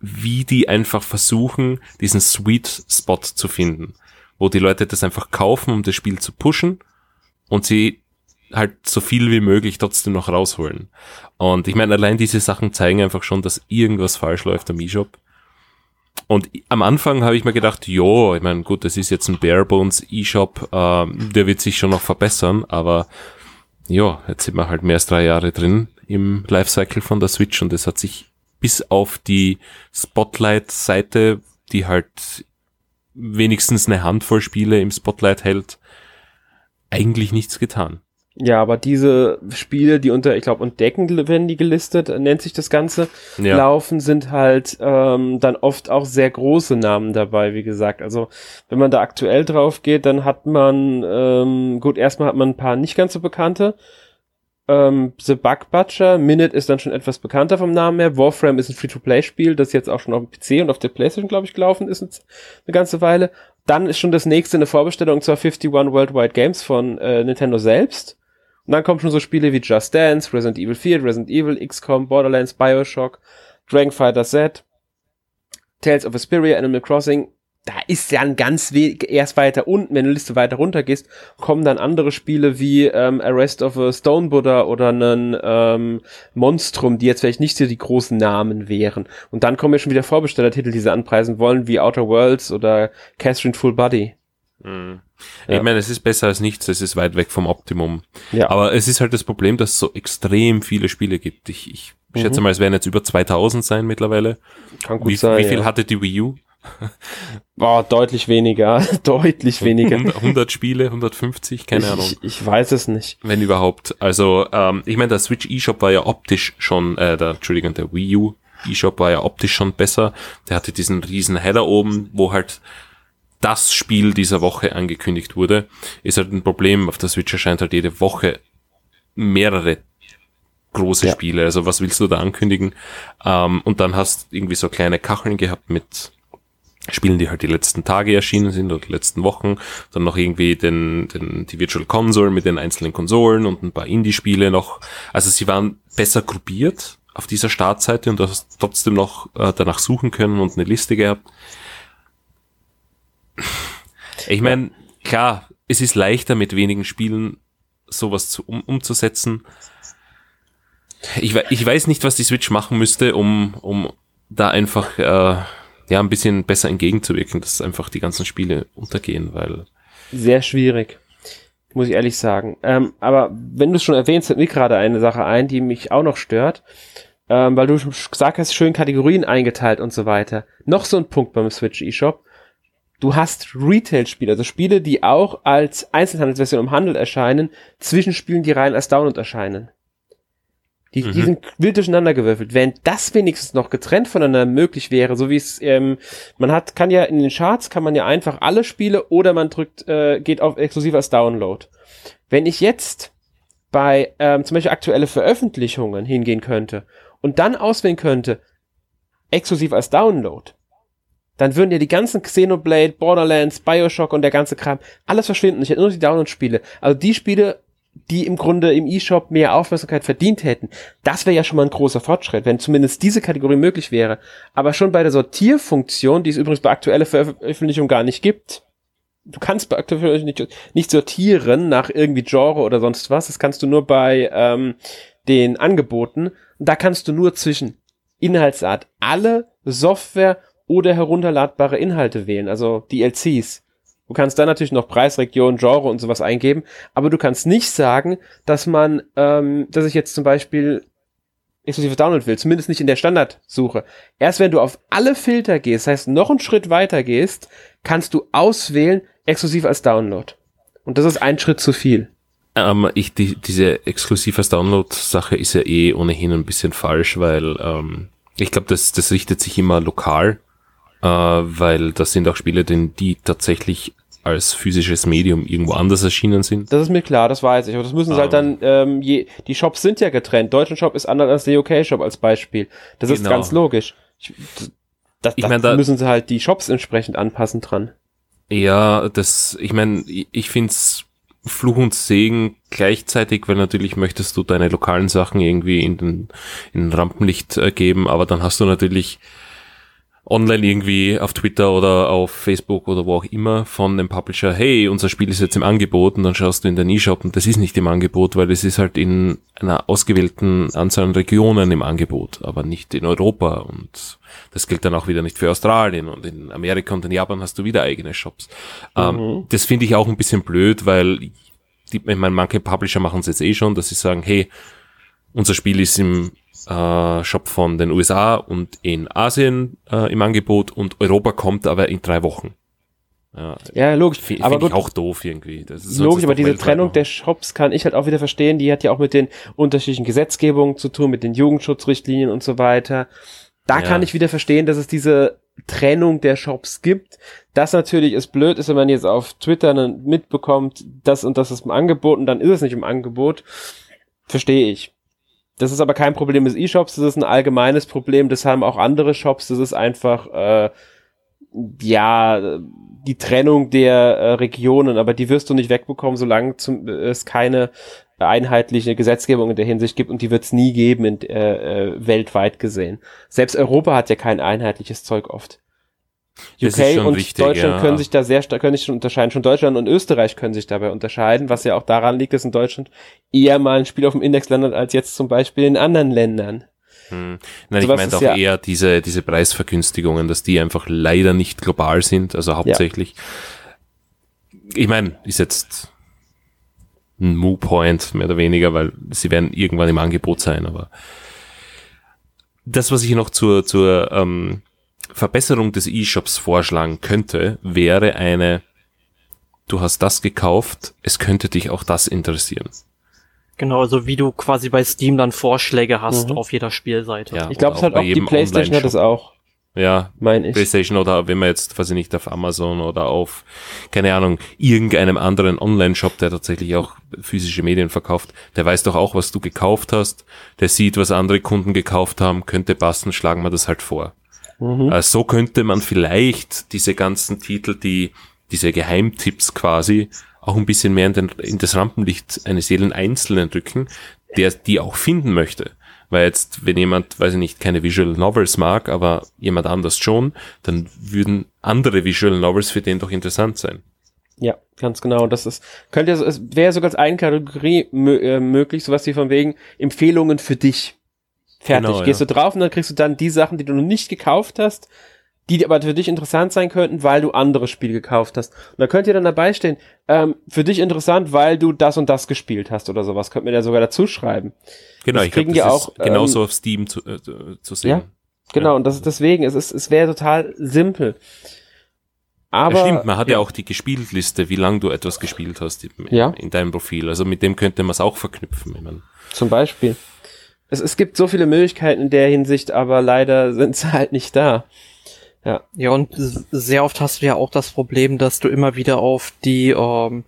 wie die einfach versuchen, diesen Sweet Spot zu finden, wo die Leute das einfach kaufen, um das Spiel zu pushen und sie halt so viel wie möglich trotzdem noch rausholen. Und ich meine, allein diese Sachen zeigen einfach schon, dass irgendwas falsch läuft am E-Shop. Und am Anfang habe ich mir gedacht, jo, ich meine, gut, das ist jetzt ein Barebones E-Shop, ähm, der wird sich schon noch verbessern, aber ja, jetzt sind wir halt mehr als drei Jahre drin im Lifecycle von der Switch und es hat sich bis auf die Spotlight-Seite, die halt wenigstens eine Handvoll Spiele im Spotlight hält, eigentlich nichts getan. Ja, aber diese Spiele, die unter, ich glaube, Entdecken werden die gelistet, nennt sich das Ganze, ja. laufen, sind halt ähm, dann oft auch sehr große Namen dabei, wie gesagt. Also wenn man da aktuell drauf geht, dann hat man, ähm, gut, erstmal hat man ein paar nicht ganz so bekannte. Ähm, The Bug Butcher, Minute ist dann schon etwas bekannter vom Namen her. Warframe ist ein Free-to-Play-Spiel, das jetzt auch schon auf dem PC und auf der Playstation, glaube ich, gelaufen ist eine ganze Weile. Dann ist schon das nächste eine Vorbestellung zur 51 Worldwide Games von äh, Nintendo selbst. Und dann kommen schon so Spiele wie Just Dance, Resident Evil 4, Resident Evil, XCOM, Borderlands, Bioshock, Dragon Fighter Z, Tales of Asperia, Animal Crossing. Da ist ja ein ganz wenig, erst weiter unten, wenn du Liste weiter runter gehst, kommen dann andere Spiele wie ähm, Arrest of a Stone Buddha oder einen ähm, Monstrum, die jetzt vielleicht nicht so die großen Namen wären. Und dann kommen ja schon wieder Vorbestellertitel, die sie anpreisen wollen, wie Outer Worlds oder Catherine Full Body. Mhm. Ja. Ich meine, es ist besser als nichts, es ist weit weg vom Optimum. Ja. Aber es ist halt das Problem, dass es so extrem viele Spiele gibt. Ich, ich mhm. schätze mal, es werden jetzt über 2000 sein mittlerweile. Kann gut wie, sein. Wie viel ja. hatte die Wii U? Boah, deutlich weniger, [LAUGHS] deutlich weniger. 100 Spiele, 150, keine ich, Ahnung. Ich, ich, weiß es nicht. Wenn überhaupt. Also, ähm, ich meine, der Switch eShop war ja optisch schon, äh, der, Entschuldigung, der Wii U eShop war ja optisch schon besser. Der hatte diesen riesen Header oben, wo halt das Spiel dieser Woche angekündigt wurde, ist halt ein Problem. Auf der Switch erscheint halt jede Woche mehrere große ja. Spiele. Also was willst du da ankündigen? Ähm, und dann hast irgendwie so kleine Kacheln gehabt mit Spielen, die halt die letzten Tage erschienen sind oder die letzten Wochen. Dann noch irgendwie den, den, die Virtual Console mit den einzelnen Konsolen und ein paar Indie-Spiele noch. Also sie waren besser gruppiert auf dieser Startseite und du hast trotzdem noch äh, danach suchen können und eine Liste gehabt. Ich meine, klar, es ist leichter mit wenigen Spielen sowas zu, um, umzusetzen. Ich, ich weiß nicht, was die Switch machen müsste, um, um da einfach äh, ja ein bisschen besser entgegenzuwirken, dass einfach die ganzen Spiele untergehen, weil sehr schwierig, muss ich ehrlich sagen. Ähm, aber wenn du es schon erwähnst, fällt mir gerade eine Sache ein, die mich auch noch stört, ähm, weil du gesagt hast, schön Kategorien eingeteilt und so weiter. Noch so ein Punkt beim Switch eShop du hast Retail-Spiele, also Spiele, die auch als Einzelhandelsversion im Handel erscheinen, zwischen Spielen, die rein als Download erscheinen. Die, mhm. die sind wild durcheinander gewürfelt. Wenn das wenigstens noch getrennt voneinander möglich wäre, so wie es, ähm, man hat, kann ja in den Charts, kann man ja einfach alle Spiele oder man drückt, äh, geht auf exklusiv als Download. Wenn ich jetzt bei ähm, zum Beispiel aktuelle Veröffentlichungen hingehen könnte und dann auswählen könnte, exklusiv als Download, dann würden ja die ganzen Xenoblade, Borderlands, Bioshock und der ganze Kram alles verschwinden. Ich hätte nur die Download-Spiele. Also die Spiele die im Grunde im E-Shop mehr Aufmerksamkeit verdient hätten. Das wäre ja schon mal ein großer Fortschritt, wenn zumindest diese Kategorie möglich wäre. Aber schon bei der Sortierfunktion, die es übrigens bei aktueller Veröffentlichung gar nicht gibt, du kannst bei aktueller Veröffentlichung nicht, sortieren nach irgendwie Genre oder sonst was. Das kannst du nur bei ähm, den Angeboten. Da kannst du nur zwischen Inhaltsart alle Software oder herunterladbare Inhalte wählen, also DLCs. Du kannst dann natürlich noch Preisregion, Genre und sowas eingeben, aber du kannst nicht sagen, dass man, ähm, dass ich jetzt zum Beispiel exklusive Download will, zumindest nicht in der Standardsuche. Erst wenn du auf alle Filter gehst, heißt noch einen Schritt weiter gehst, kannst du auswählen, exklusiv als Download. Und das ist ein Schritt zu viel. Ähm, ich, die, diese exklusiv als Download-Sache ist ja eh ohnehin ein bisschen falsch, weil ähm, ich glaube, das, das richtet sich immer lokal, äh, weil das sind auch Spiele, die, die tatsächlich als physisches Medium irgendwo anders erschienen sind. Das ist mir klar, das weiß ich. Aber das müssen sie halt dann, ähm, je, die Shops sind ja getrennt. Deutschen Shop ist anders als der UK-Shop als Beispiel. Das genau. ist ganz logisch. Ich, das, ich mein, da müssen sie halt die Shops entsprechend anpassen dran. Ja, das, ich meine, ich find's Fluch und Segen gleichzeitig, weil natürlich möchtest du deine lokalen Sachen irgendwie in den, in Rampenlicht äh, geben, aber dann hast du natürlich online irgendwie auf Twitter oder auf Facebook oder wo auch immer von dem Publisher, hey, unser Spiel ist jetzt im Angebot und dann schaust du in den E-Shop und das ist nicht im Angebot, weil es ist halt in einer ausgewählten Anzahl an Regionen im Angebot, aber nicht in Europa und das gilt dann auch wieder nicht für Australien und in Amerika und in Japan hast du wieder eigene Shops. Ähm, mhm. Ähm, das finde ich auch ein bisschen blöd, weil die, ich meine, manche Publisher machen es jetzt eh schon, dass sie sagen, hey, unser Spiel ist im äh, Shop von den USA und in Asien äh, im Angebot und Europa kommt aber in drei Wochen. Ja, ja logisch. Finde find ich auch doof irgendwie. logisch, aber diese Trennung der Shops kann ich halt auch wieder verstehen. Die hat ja auch mit den unterschiedlichen Gesetzgebungen zu tun, mit den Jugendschutzrichtlinien und so weiter. Da ja. kann ich wieder verstehen, dass es diese Trennung der Shops gibt. Das natürlich ist blöd, ist, wenn man jetzt auf Twitter mitbekommt, das und das ist im Angebot und dann ist es nicht im Angebot. Verstehe ich. Das ist aber kein Problem des E-Shops, das ist ein allgemeines Problem, das haben auch andere Shops, das ist einfach, äh, ja, die Trennung der äh, Regionen, aber die wirst du nicht wegbekommen, solange zum, äh, es keine einheitliche Gesetzgebung in der Hinsicht gibt und die wird es nie geben in, äh, äh, weltweit gesehen. Selbst Europa hat ja kein einheitliches Zeug oft. UK und wichtig, Deutschland ja. können sich da sehr stark können sich unterscheiden. Schon Deutschland und Österreich können sich dabei unterscheiden, was ja auch daran liegt, dass in Deutschland eher mal ein Spiel auf dem Index landet als jetzt zum Beispiel in anderen Ländern. Hm. Nein, so ich meine auch ja eher diese, diese Preisvergünstigungen, dass die einfach leider nicht global sind, also hauptsächlich. Ja. Ich meine, ist jetzt ein Moo-Point, mehr oder weniger, weil sie werden irgendwann im Angebot sein, aber das, was ich noch zur, zur ähm, Verbesserung des E-Shops vorschlagen könnte, wäre eine, du hast das gekauft, es könnte dich auch das interessieren. Genau, also wie du quasi bei Steam dann Vorschläge hast mhm. auf jeder Spielseite. Ja, ich glaube, es hat auch die PlayStation hat es auch. Ja, meine ich. PlayStation oder wenn man jetzt, weiß ich nicht, auf Amazon oder auf, keine Ahnung, irgendeinem anderen Online-Shop, der tatsächlich auch physische Medien verkauft, der weiß doch auch, was du gekauft hast, der sieht, was andere Kunden gekauft haben, könnte passen, schlagen wir das halt vor. Mhm. Äh, so könnte man vielleicht diese ganzen Titel, die diese Geheimtipps quasi auch ein bisschen mehr in, den, in das Rampenlicht eines jeden Einzelnen drücken, der die auch finden möchte. Weil jetzt, wenn jemand, weiß ich nicht, keine Visual Novels mag, aber jemand anders schon, dann würden andere Visual Novels für den doch interessant sein. Ja, ganz genau. Das ist, könnte, es wäre sogar als eine Kategorie äh, möglich, sowas wie von wegen Empfehlungen für dich. Fertig. Genau, Gehst ja. du drauf und dann kriegst du dann die Sachen, die du noch nicht gekauft hast, die aber für dich interessant sein könnten, weil du andere Spiele gekauft hast. Und da könnt ihr dann dabei stehen, ähm, für dich interessant, weil du das und das gespielt hast oder sowas. Könnt mir da sogar dazu schreiben. Genau, das ich glaube, das auch, ist genauso ähm, auf Steam zu, äh, zu sehen. Ja, genau. Ja. Und das ist deswegen, es ist, es wäre total simpel. Aber, ja, stimmt, man hat ja. ja auch die Gespieltliste, wie lange du etwas gespielt hast in, ja. in deinem Profil. Also mit dem könnte man es auch verknüpfen. Ich mein. Zum Beispiel es, es gibt so viele Möglichkeiten in der Hinsicht, aber leider [LAUGHS] sind sie halt nicht da. Ja. Ja, und sehr oft hast du ja auch das Problem, dass du immer wieder auf die ähm,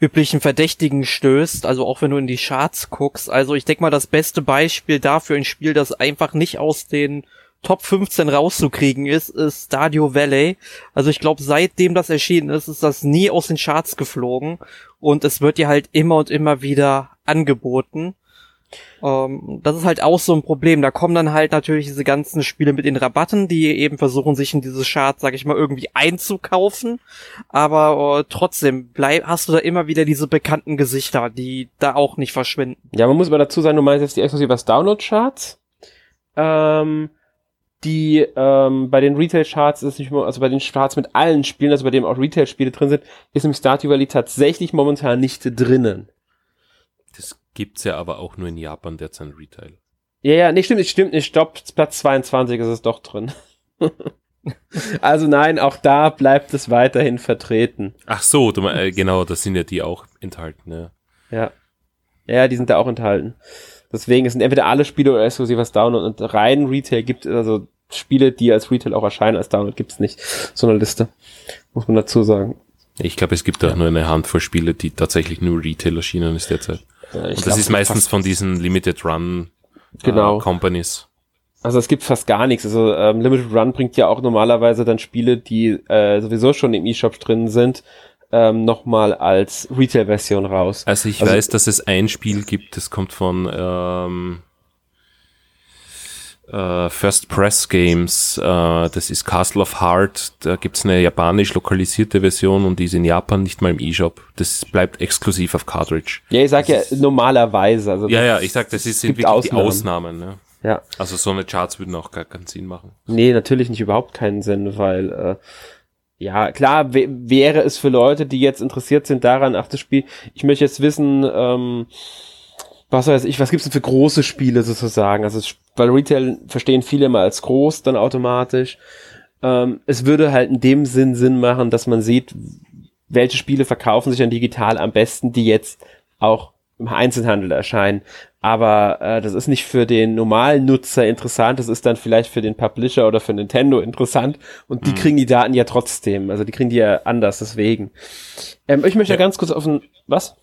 üblichen Verdächtigen stößt, also auch wenn du in die Charts guckst. Also ich denke mal, das beste Beispiel dafür ein Spiel, das einfach nicht aus den Top 15 rauszukriegen ist, ist Stadio Valley. Also ich glaube, seitdem das erschienen ist, ist das nie aus den Charts geflogen und es wird dir halt immer und immer wieder angeboten. Ähm, das ist halt auch so ein Problem. Da kommen dann halt natürlich diese ganzen Spiele mit den Rabatten, die eben versuchen, sich in diese Charts, sag ich mal, irgendwie einzukaufen. Aber äh, trotzdem bleib, hast du da immer wieder diese bekannten Gesichter, die da auch nicht verschwinden. Ja, man muss aber dazu sagen, du meinst jetzt die exklusives Download-Charts. Ähm, die ähm, bei den Retail-Charts ist nicht mehr, also bei den Charts mit allen Spielen, also bei dem auch Retail-Spiele drin sind, ist im Stardew Valley tatsächlich momentan nicht drinnen. Das gibt's ja aber auch nur in Japan derzeit Retail. Ja, ja, nee, stimmt nicht, stimmt nicht. Stopp, Platz 22 ist es doch drin. [LAUGHS] also nein, auch da bleibt es weiterhin vertreten. Ach so, du, äh, genau, das sind ja die auch enthalten, ja. Ja. Ja, die sind da auch enthalten. Deswegen sind entweder alle Spiele oder exklusives Download und rein Retail gibt es also Spiele, die als Retail auch erscheinen, als Download gibt's nicht. So eine Liste. Muss man dazu sagen. Ich glaube, es gibt auch nur eine Handvoll Spiele, die tatsächlich nur Retail erschienen ist derzeit. Ja, Und das ist meistens von diesen Limited Run Genau. äh, Companies. Also es gibt fast gar nichts. Also ähm, Limited Run bringt ja auch normalerweise dann Spiele, die äh, sowieso schon im eShop drin sind, ähm, nochmal als Retail-Version raus. Also ich Also- weiß, dass es ein Spiel gibt, das kommt von ähm, äh, First Press Games, äh, das ist Castle of Heart, da gibt's eine japanisch lokalisierte Version und die ist in Japan nicht mal im eShop. Das bleibt exklusiv auf Cartridge. Ja, ich sag ja normalerweise. Also Ja, ja, ich sag, das ist, sind wirklich die Ausnahmen. Ausnahmen. Ne? ja. Also so eine Charts würden auch gar keinen Sinn machen. Nee, natürlich nicht überhaupt keinen Sinn, weil äh, ja, klar wä- wäre es für Leute, die jetzt interessiert sind daran, ach das Spiel, ich möchte jetzt wissen, ähm, was weiß ich, was gibt's denn für große Spiele sozusagen? Also weil Retail verstehen viele immer als groß dann automatisch. Ähm, es würde halt in dem Sinn Sinn machen, dass man sieht, welche Spiele verkaufen sich dann digital am besten, die jetzt auch im Einzelhandel erscheinen. Aber äh, das ist nicht für den normalen Nutzer interessant, das ist dann vielleicht für den Publisher oder für Nintendo interessant und die Mhm. kriegen die Daten ja trotzdem. Also die kriegen die ja anders, deswegen. Ähm, ich möchte Ja. ganz kurz auf ein. Was?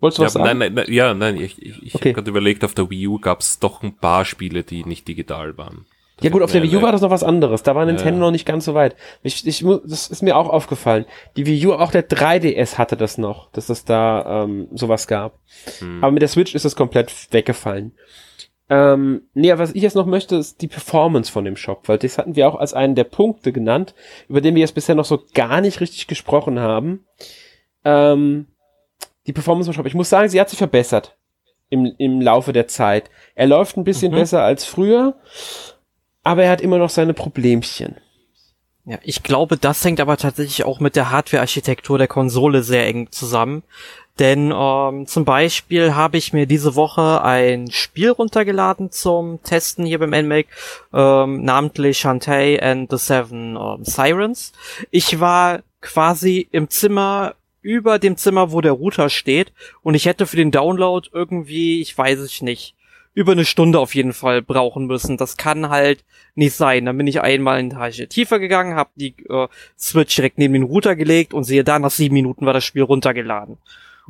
Wolltest du Ja, was sagen? nein, nein, nein, ja, nein, ich, ich, ich Okay. habe gerade überlegt, auf der Wii U gab's doch ein paar Spiele, die nicht digital waren. Das Ja gut, auf der Wii U war das noch was anderes. Da war Nintendo Ja. noch nicht ganz so weit. Ich, ich, das ist mir auch aufgefallen. Die Wii U, auch der 3DS hatte das noch, dass es da ähm, sowas gab. Hm. Aber mit der Switch ist das komplett weggefallen. Ähm, nee, was ich jetzt noch möchte, ist die Performance von dem Shop, weil das hatten wir auch als einen der Punkte genannt, über den wir jetzt bisher noch so gar nicht richtig gesprochen haben. Ähm, die Performance Shop. Ich muss sagen, sie hat sich verbessert im, im Laufe der Zeit. Er läuft ein bisschen Mhm. besser als früher, aber er hat immer noch seine Problemchen. Ja, ich glaube, das hängt aber tatsächlich auch mit der Hardware-Architektur der Konsole sehr eng zusammen. Denn ähm, zum Beispiel habe ich mir diese Woche ein Spiel runtergeladen zum Testen hier beim NMAC, ähm, namentlich Shantae and the Seven ähm, Sirens. Ich war quasi im Zimmer über dem Zimmer, wo der Router steht und ich hätte für den Download irgendwie, ich weiß es nicht, über eine Stunde auf jeden Fall brauchen müssen. Das kann halt nicht sein. Dann bin ich einmal in die Etage tiefer gegangen, habe die äh, Switch direkt neben den Router gelegt und sehe da, nach sieben Minuten war das Spiel runtergeladen.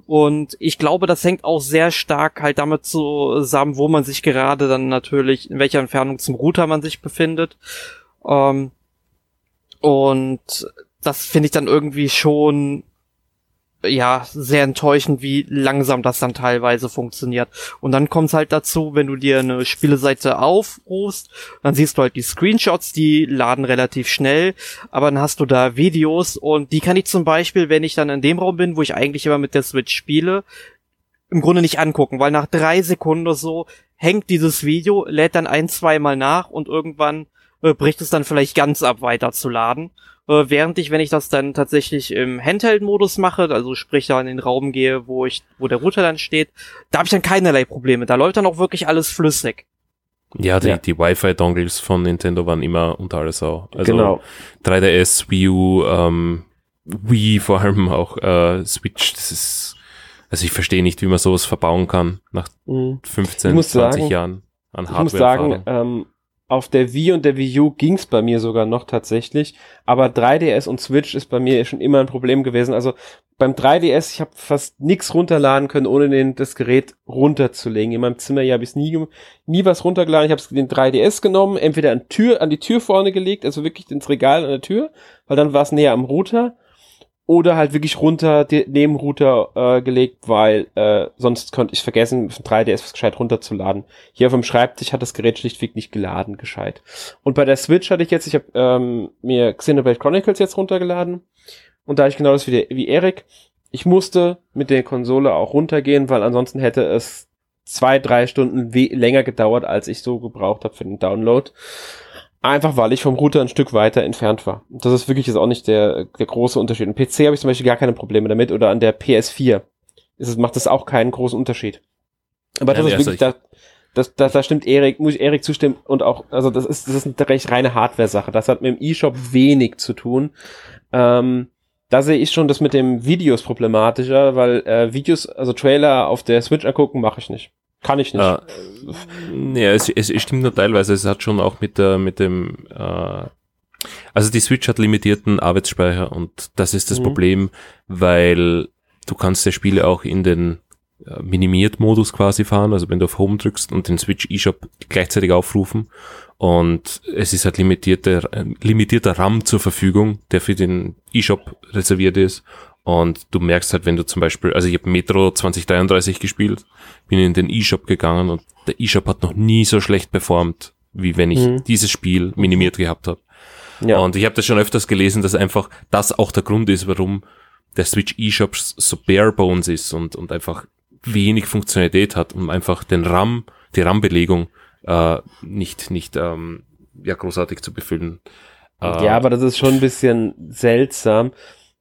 Und ich glaube, das hängt auch sehr stark halt damit zusammen, wo man sich gerade dann natürlich, in welcher Entfernung zum Router man sich befindet. Ähm, und das finde ich dann irgendwie schon ja, sehr enttäuschend, wie langsam das dann teilweise funktioniert. Und dann kommt es halt dazu, wenn du dir eine Spieleseite aufrufst, dann siehst du halt die Screenshots, die laden relativ schnell, aber dann hast du da Videos und die kann ich zum Beispiel, wenn ich dann in dem Raum bin, wo ich eigentlich immer mit der Switch spiele, im Grunde nicht angucken, weil nach drei Sekunden so hängt dieses Video, lädt dann ein, zweimal nach und irgendwann äh, bricht es dann vielleicht ganz ab, weiterzuladen. Äh, während ich, wenn ich das dann tatsächlich im Handheld-Modus mache, also sprich da in den Raum gehe, wo ich, wo der Router dann steht, da habe ich dann keinerlei Probleme. Da läuft dann auch wirklich alles flüssig. Ja, die, Ja. die Wi-Fi-Dongles von Nintendo waren immer unter alles Sau. Also genau. 3DS, Wii U, ähm, Wii vor allem auch, äh, Switch, das ist, also ich verstehe nicht, wie man sowas verbauen kann nach Mhm. 15, Ich muss 20 sagen- Jahren an Ich muss sagen, ähm, auf der Wii und der Wii U ging's bei mir sogar noch tatsächlich, aber 3DS und Switch ist bei mir schon immer ein Problem gewesen. Also beim 3DS, ich habe fast nix runterladen können, ohne den, das Gerät runterzulegen. In meinem Zimmer hier habe ich nie, nie was runtergeladen. Ich habe den 3DS genommen, entweder an, Tür, an die Tür vorne gelegt, also wirklich ins Regal an der Tür, weil dann war es näher am Router. Oder halt wirklich runter, neben Router äh, gelegt, weil äh, sonst konnte ich vergessen, für 3DS was gescheit runterzuladen. Hier auf dem Schreibtisch hat das Gerät schlichtweg nicht geladen, gescheit. Und bei der Switch hatte ich jetzt, ich habe ähm, mir Xenoblade Chronicles jetzt runtergeladen und da ich genau das wie, der, wie Erik, ich musste mit der Konsole auch runtergehen, weil ansonsten hätte es zwei, drei Stunden länger gedauert, als ich so gebraucht habe für den Download. Einfach weil ich vom Router ein Stück weiter entfernt war. Das ist wirklich jetzt auch nicht der, der große Unterschied. Im PC habe ich zum Beispiel gar keine Probleme damit oder an der PS4 ist es, macht das auch keinen großen Unterschied. Aber ja, das ist wirklich, da, das, das, da stimmt Erik, muss ich Erik zustimmen und auch, also das ist, das ist eine recht reine Hardware-Sache. Das hat mit dem E-Shop wenig zu tun. Ähm, da sehe ich schon das mit dem Videos problematischer, weil äh, Videos, also Trailer auf der Switch angucken, mache ich nicht. Kann ich nicht. Äh, nee, es, es, es stimmt nur teilweise. Es hat schon auch mit der, mit dem, äh, also die Switch hat limitierten Arbeitsspeicher und das ist das mhm. Problem, weil du kannst ja Spiele auch in den äh, Minimiert-Modus quasi fahren, also wenn du auf Home drückst und den Switch eShop gleichzeitig aufrufen und es ist halt limitierter, äh, limitierter RAM zur Verfügung, der für den eShop reserviert ist. Und du merkst halt, wenn du zum Beispiel, also ich habe Metro 2033 gespielt, bin in den eShop gegangen und der eShop hat noch nie so schlecht performt, wie wenn ich mhm. dieses Spiel minimiert gehabt habe. Ja. Und ich habe das schon öfters gelesen, dass einfach das auch der Grund ist, warum der Switch eShop so bare bones ist und, und einfach wenig Funktionalität hat, um einfach den RAM, die RAM-Belegung äh, nicht, nicht ähm, ja, großartig zu befüllen. Äh, ja, aber das ist schon ein bisschen seltsam.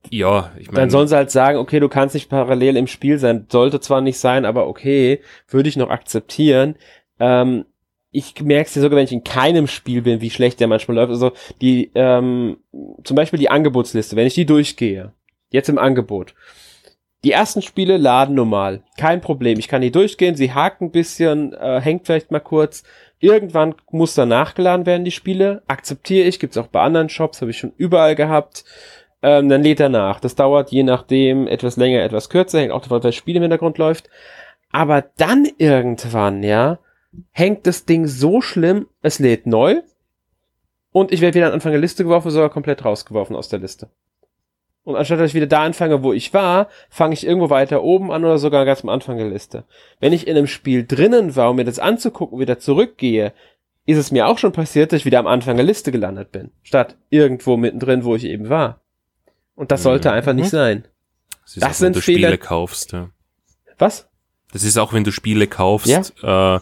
Ja, ich meine. Dann sollen sie halt sagen, okay, du kannst nicht parallel im Spiel sein. Sollte zwar nicht sein, aber okay, würde ich noch akzeptieren. Ähm, ich merke es ja sogar, wenn ich in keinem Spiel bin, wie schlecht der manchmal läuft. Also die, ähm, zum Beispiel die Angebotsliste, wenn ich die durchgehe, jetzt im Angebot, die ersten Spiele laden normal. Kein Problem. Ich kann die durchgehen. Sie haken ein bisschen, äh, hängt vielleicht mal kurz. Irgendwann muss dann nachgeladen werden, die Spiele. Akzeptiere ich. Gibt's auch bei anderen Shops. Habe ich schon überall gehabt. Ähm, dann lädt er nach. Das dauert je nachdem etwas länger, etwas kürzer. Hängt auch davon, das Spiel im Hintergrund läuft. Aber dann irgendwann, ja, hängt das Ding so schlimm, es lädt neu. Und ich werde wieder an Anfang der Liste geworfen, sogar komplett rausgeworfen aus der Liste. Und anstatt dass ich wieder da anfange, wo ich war, fange ich irgendwo weiter oben an oder sogar ganz am Anfang der Liste. Wenn ich in einem Spiel drinnen war, um mir das anzugucken, wieder zurückgehe, ist es mir auch schon passiert, dass ich wieder am Anfang der Liste gelandet bin. Statt irgendwo mittendrin, wo ich eben war. Und das sollte mhm. einfach nicht sein. Das, das auch, sind wenn du Fehler. Spiele kaufst, ja. Was? Das ist auch, wenn du Spiele kaufst, ja. äh,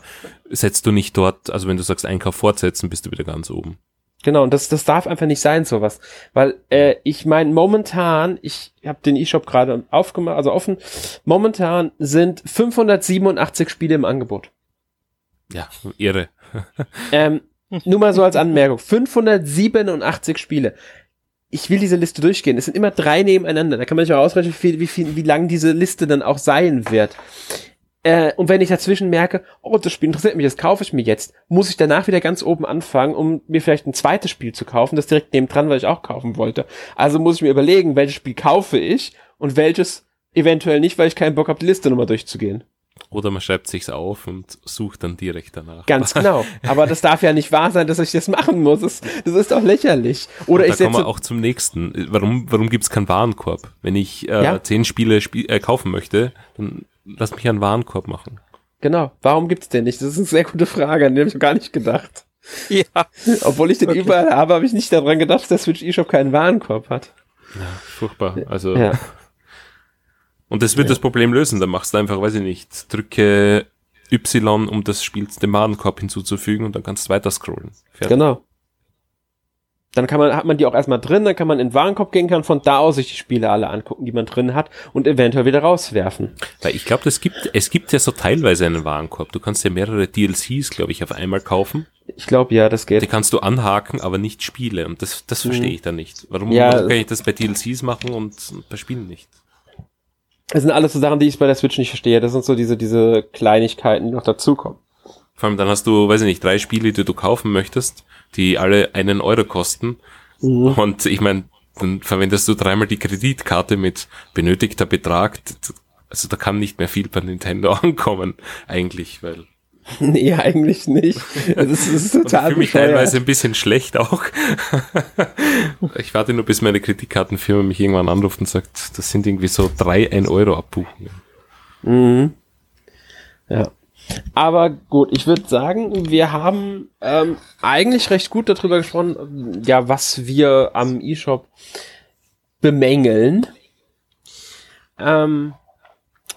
setzt du nicht dort, also wenn du sagst Einkauf fortsetzen, bist du wieder ganz oben. Genau, und das, das darf einfach nicht sein, sowas. Weil äh, ich meine, momentan, ich habe den E-Shop gerade aufgemacht, also offen, momentan sind 587 Spiele im Angebot. Ja, irre. ähm, nur mal so als Anmerkung, 587 Spiele. Ich will diese Liste durchgehen. Es sind immer drei nebeneinander. Da kann man sich auch ausrechnen, wie, viel, wie, viel, wie lang diese Liste dann auch sein wird. Äh, und wenn ich dazwischen merke, oh, das Spiel interessiert mich, das kaufe ich mir jetzt, muss ich danach wieder ganz oben anfangen, um mir vielleicht ein zweites Spiel zu kaufen, das direkt neben dran, weil ich auch kaufen wollte. Also muss ich mir überlegen, welches Spiel kaufe ich und welches eventuell nicht, weil ich keinen Bock habe, die Liste nochmal durchzugehen. Oder man schreibt sich's auf und sucht dann direkt danach. Ganz [LAUGHS] genau. Aber das darf ja nicht wahr sein, dass ich das machen muss. Das, das ist doch lächerlich. Oder und ich da kommen wir auch zum nächsten. Warum, warum gibt's keinen Warenkorb? Wenn ich äh, ja? zehn Spiele spiel, äh, kaufen möchte, dann lass mich einen Warenkorb machen. Genau. Warum gibt's den nicht? Das ist eine sehr gute Frage, an die habe ich gar nicht gedacht. Ja. [LAUGHS] Obwohl ich den okay. überall habe, habe ich nicht daran gedacht, dass der Switch eShop keinen Warenkorb hat. Ja, furchtbar. Also. Ja. Und das wird ja. das Problem lösen. Dann machst du einfach, weiß ich nicht, drücke Y, um das Spiel dem Warenkorb hinzuzufügen und dann kannst du weiter scrollen. Fertig. Genau. Dann kann man, hat man die auch erstmal drin, dann kann man in den Warenkorb gehen, kann von da aus sich die Spiele alle angucken, die man drin hat und eventuell wieder rauswerfen. Weil ich glaube, es gibt, es gibt ja so teilweise einen Warenkorb. Du kannst ja mehrere DLCs, glaube ich, auf einmal kaufen. Ich glaube, ja, das geht. Die kannst du anhaken, aber nicht Spiele. Und das, das verstehe mhm. ich dann nicht. Warum, ja, warum kann ich das bei DLCs machen und bei Spielen nicht? Das sind alles so Sachen, die ich bei der Switch nicht verstehe. Das sind so diese, diese Kleinigkeiten, die noch dazukommen. Vor allem dann hast du, weiß ich nicht, drei Spiele, die du kaufen möchtest die alle einen Euro kosten. Mhm. Und ich meine, dann verwendest du dreimal die Kreditkarte mit benötigter Betrag. Also da kann nicht mehr viel bei Nintendo [LAUGHS] ankommen, eigentlich, weil. [LAUGHS] Nee, eigentlich nicht. Das ist, total ich fühle mich teilweise ein bisschen schlecht auch. [LAUGHS] ich warte nur, bis meine Kreditkartenfirma mich irgendwann anruft und sagt, das sind irgendwie so drei 1 Euro Abbuchungen. Mhm. Ja. Aber gut, ich würde sagen, wir haben ähm, eigentlich recht gut darüber gesprochen, ja, was wir am eShop bemängeln. Ähm,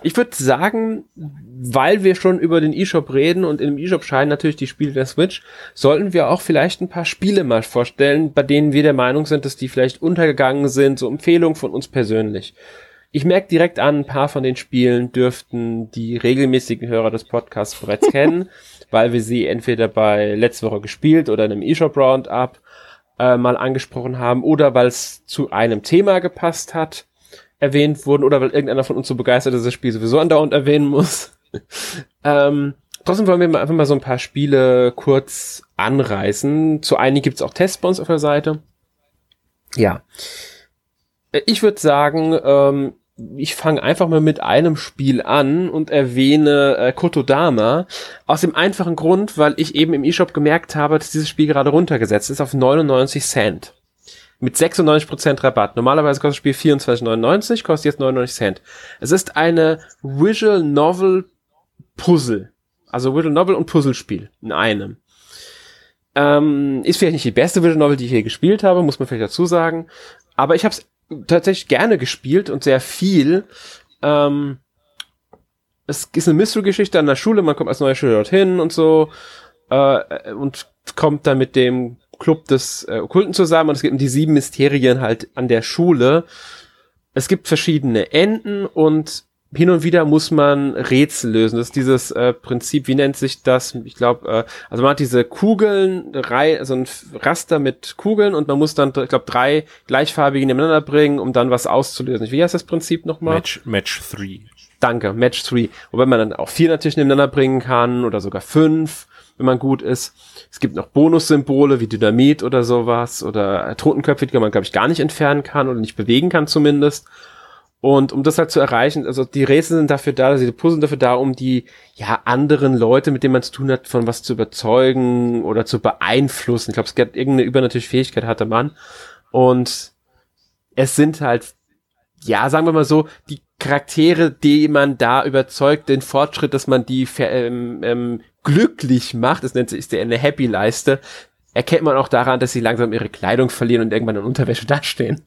ich würde sagen, weil wir schon über den eShop reden und im eShop scheinen natürlich die Spiele der Switch, sollten wir auch vielleicht ein paar Spiele mal vorstellen, bei denen wir der Meinung sind, dass die vielleicht untergegangen sind, so Empfehlungen von uns persönlich. Ich merke direkt an, ein paar von den Spielen dürften die regelmäßigen Hörer des Podcasts bereits [LAUGHS] kennen, weil wir sie entweder bei letzte Woche gespielt oder in einem eShop Roundup äh, mal angesprochen haben oder weil es zu einem Thema gepasst hat, erwähnt wurden oder weil irgendeiner von uns so begeistert ist, das Spiel sowieso andauernd erwähnen muss. [LAUGHS] ähm, trotzdem wollen wir mal einfach mal so ein paar Spiele kurz anreißen. Zu einigen gibt's auch Tests bei uns auf der Seite. Ja. Äh, ich würde sagen, ähm, ich fange einfach mal mit einem Spiel an und erwähne äh, Kotodama. Aus dem einfachen Grund, weil ich eben im eShop gemerkt habe, dass dieses Spiel gerade runtergesetzt ist auf 99 Cent. Mit 96% Rabatt. Normalerweise kostet das Spiel 24,99, kostet jetzt 99 Cent. Es ist eine Visual Novel Puzzle. Also Visual Novel und Puzzlespiel in einem. Ähm, ist vielleicht nicht die beste Visual Novel, die ich hier gespielt habe, muss man vielleicht dazu sagen. Aber ich habe es tatsächlich gerne gespielt und sehr viel. Ähm, es ist eine Mystery-Geschichte an der Schule, man kommt als neuer Schüler dorthin und so äh, und kommt dann mit dem Club des äh, Okkulten zusammen und es gibt die sieben Mysterien halt an der Schule. Es gibt verschiedene Enden und hin und wieder muss man Rätsel lösen. Das ist dieses äh, Prinzip, wie nennt sich das? Ich glaube, äh, also man hat diese Kugeln, drei, also ein Raster mit Kugeln und man muss dann, ich glaube, drei gleichfarbige nebeneinander bringen, um dann was auszulösen. Wie heißt das Prinzip nochmal? Match, Match 3. Danke, Match 3. Wobei man dann auch vier natürlich nebeneinander bringen kann oder sogar fünf, wenn man gut ist. Es gibt noch Bonussymbole wie Dynamit oder sowas oder Totenköpfe, die man, glaube ich, gar nicht entfernen kann oder nicht bewegen kann zumindest. Und um das halt zu erreichen, also die Rätsel sind dafür da, also die Puzzle sind dafür da, um die ja anderen Leute, mit denen man zu tun hat, von was zu überzeugen oder zu beeinflussen. Ich glaube, es gibt irgendeine übernatürliche Fähigkeit hatte man. Und es sind halt, ja, sagen wir mal so, die Charaktere, die man da überzeugt, den Fortschritt, dass man die ähm, ähm, glücklich macht, das nennt sich eine Happy-Leiste, erkennt man auch daran, dass sie langsam ihre Kleidung verlieren und irgendwann in Unterwäsche [LAUGHS] dastehen.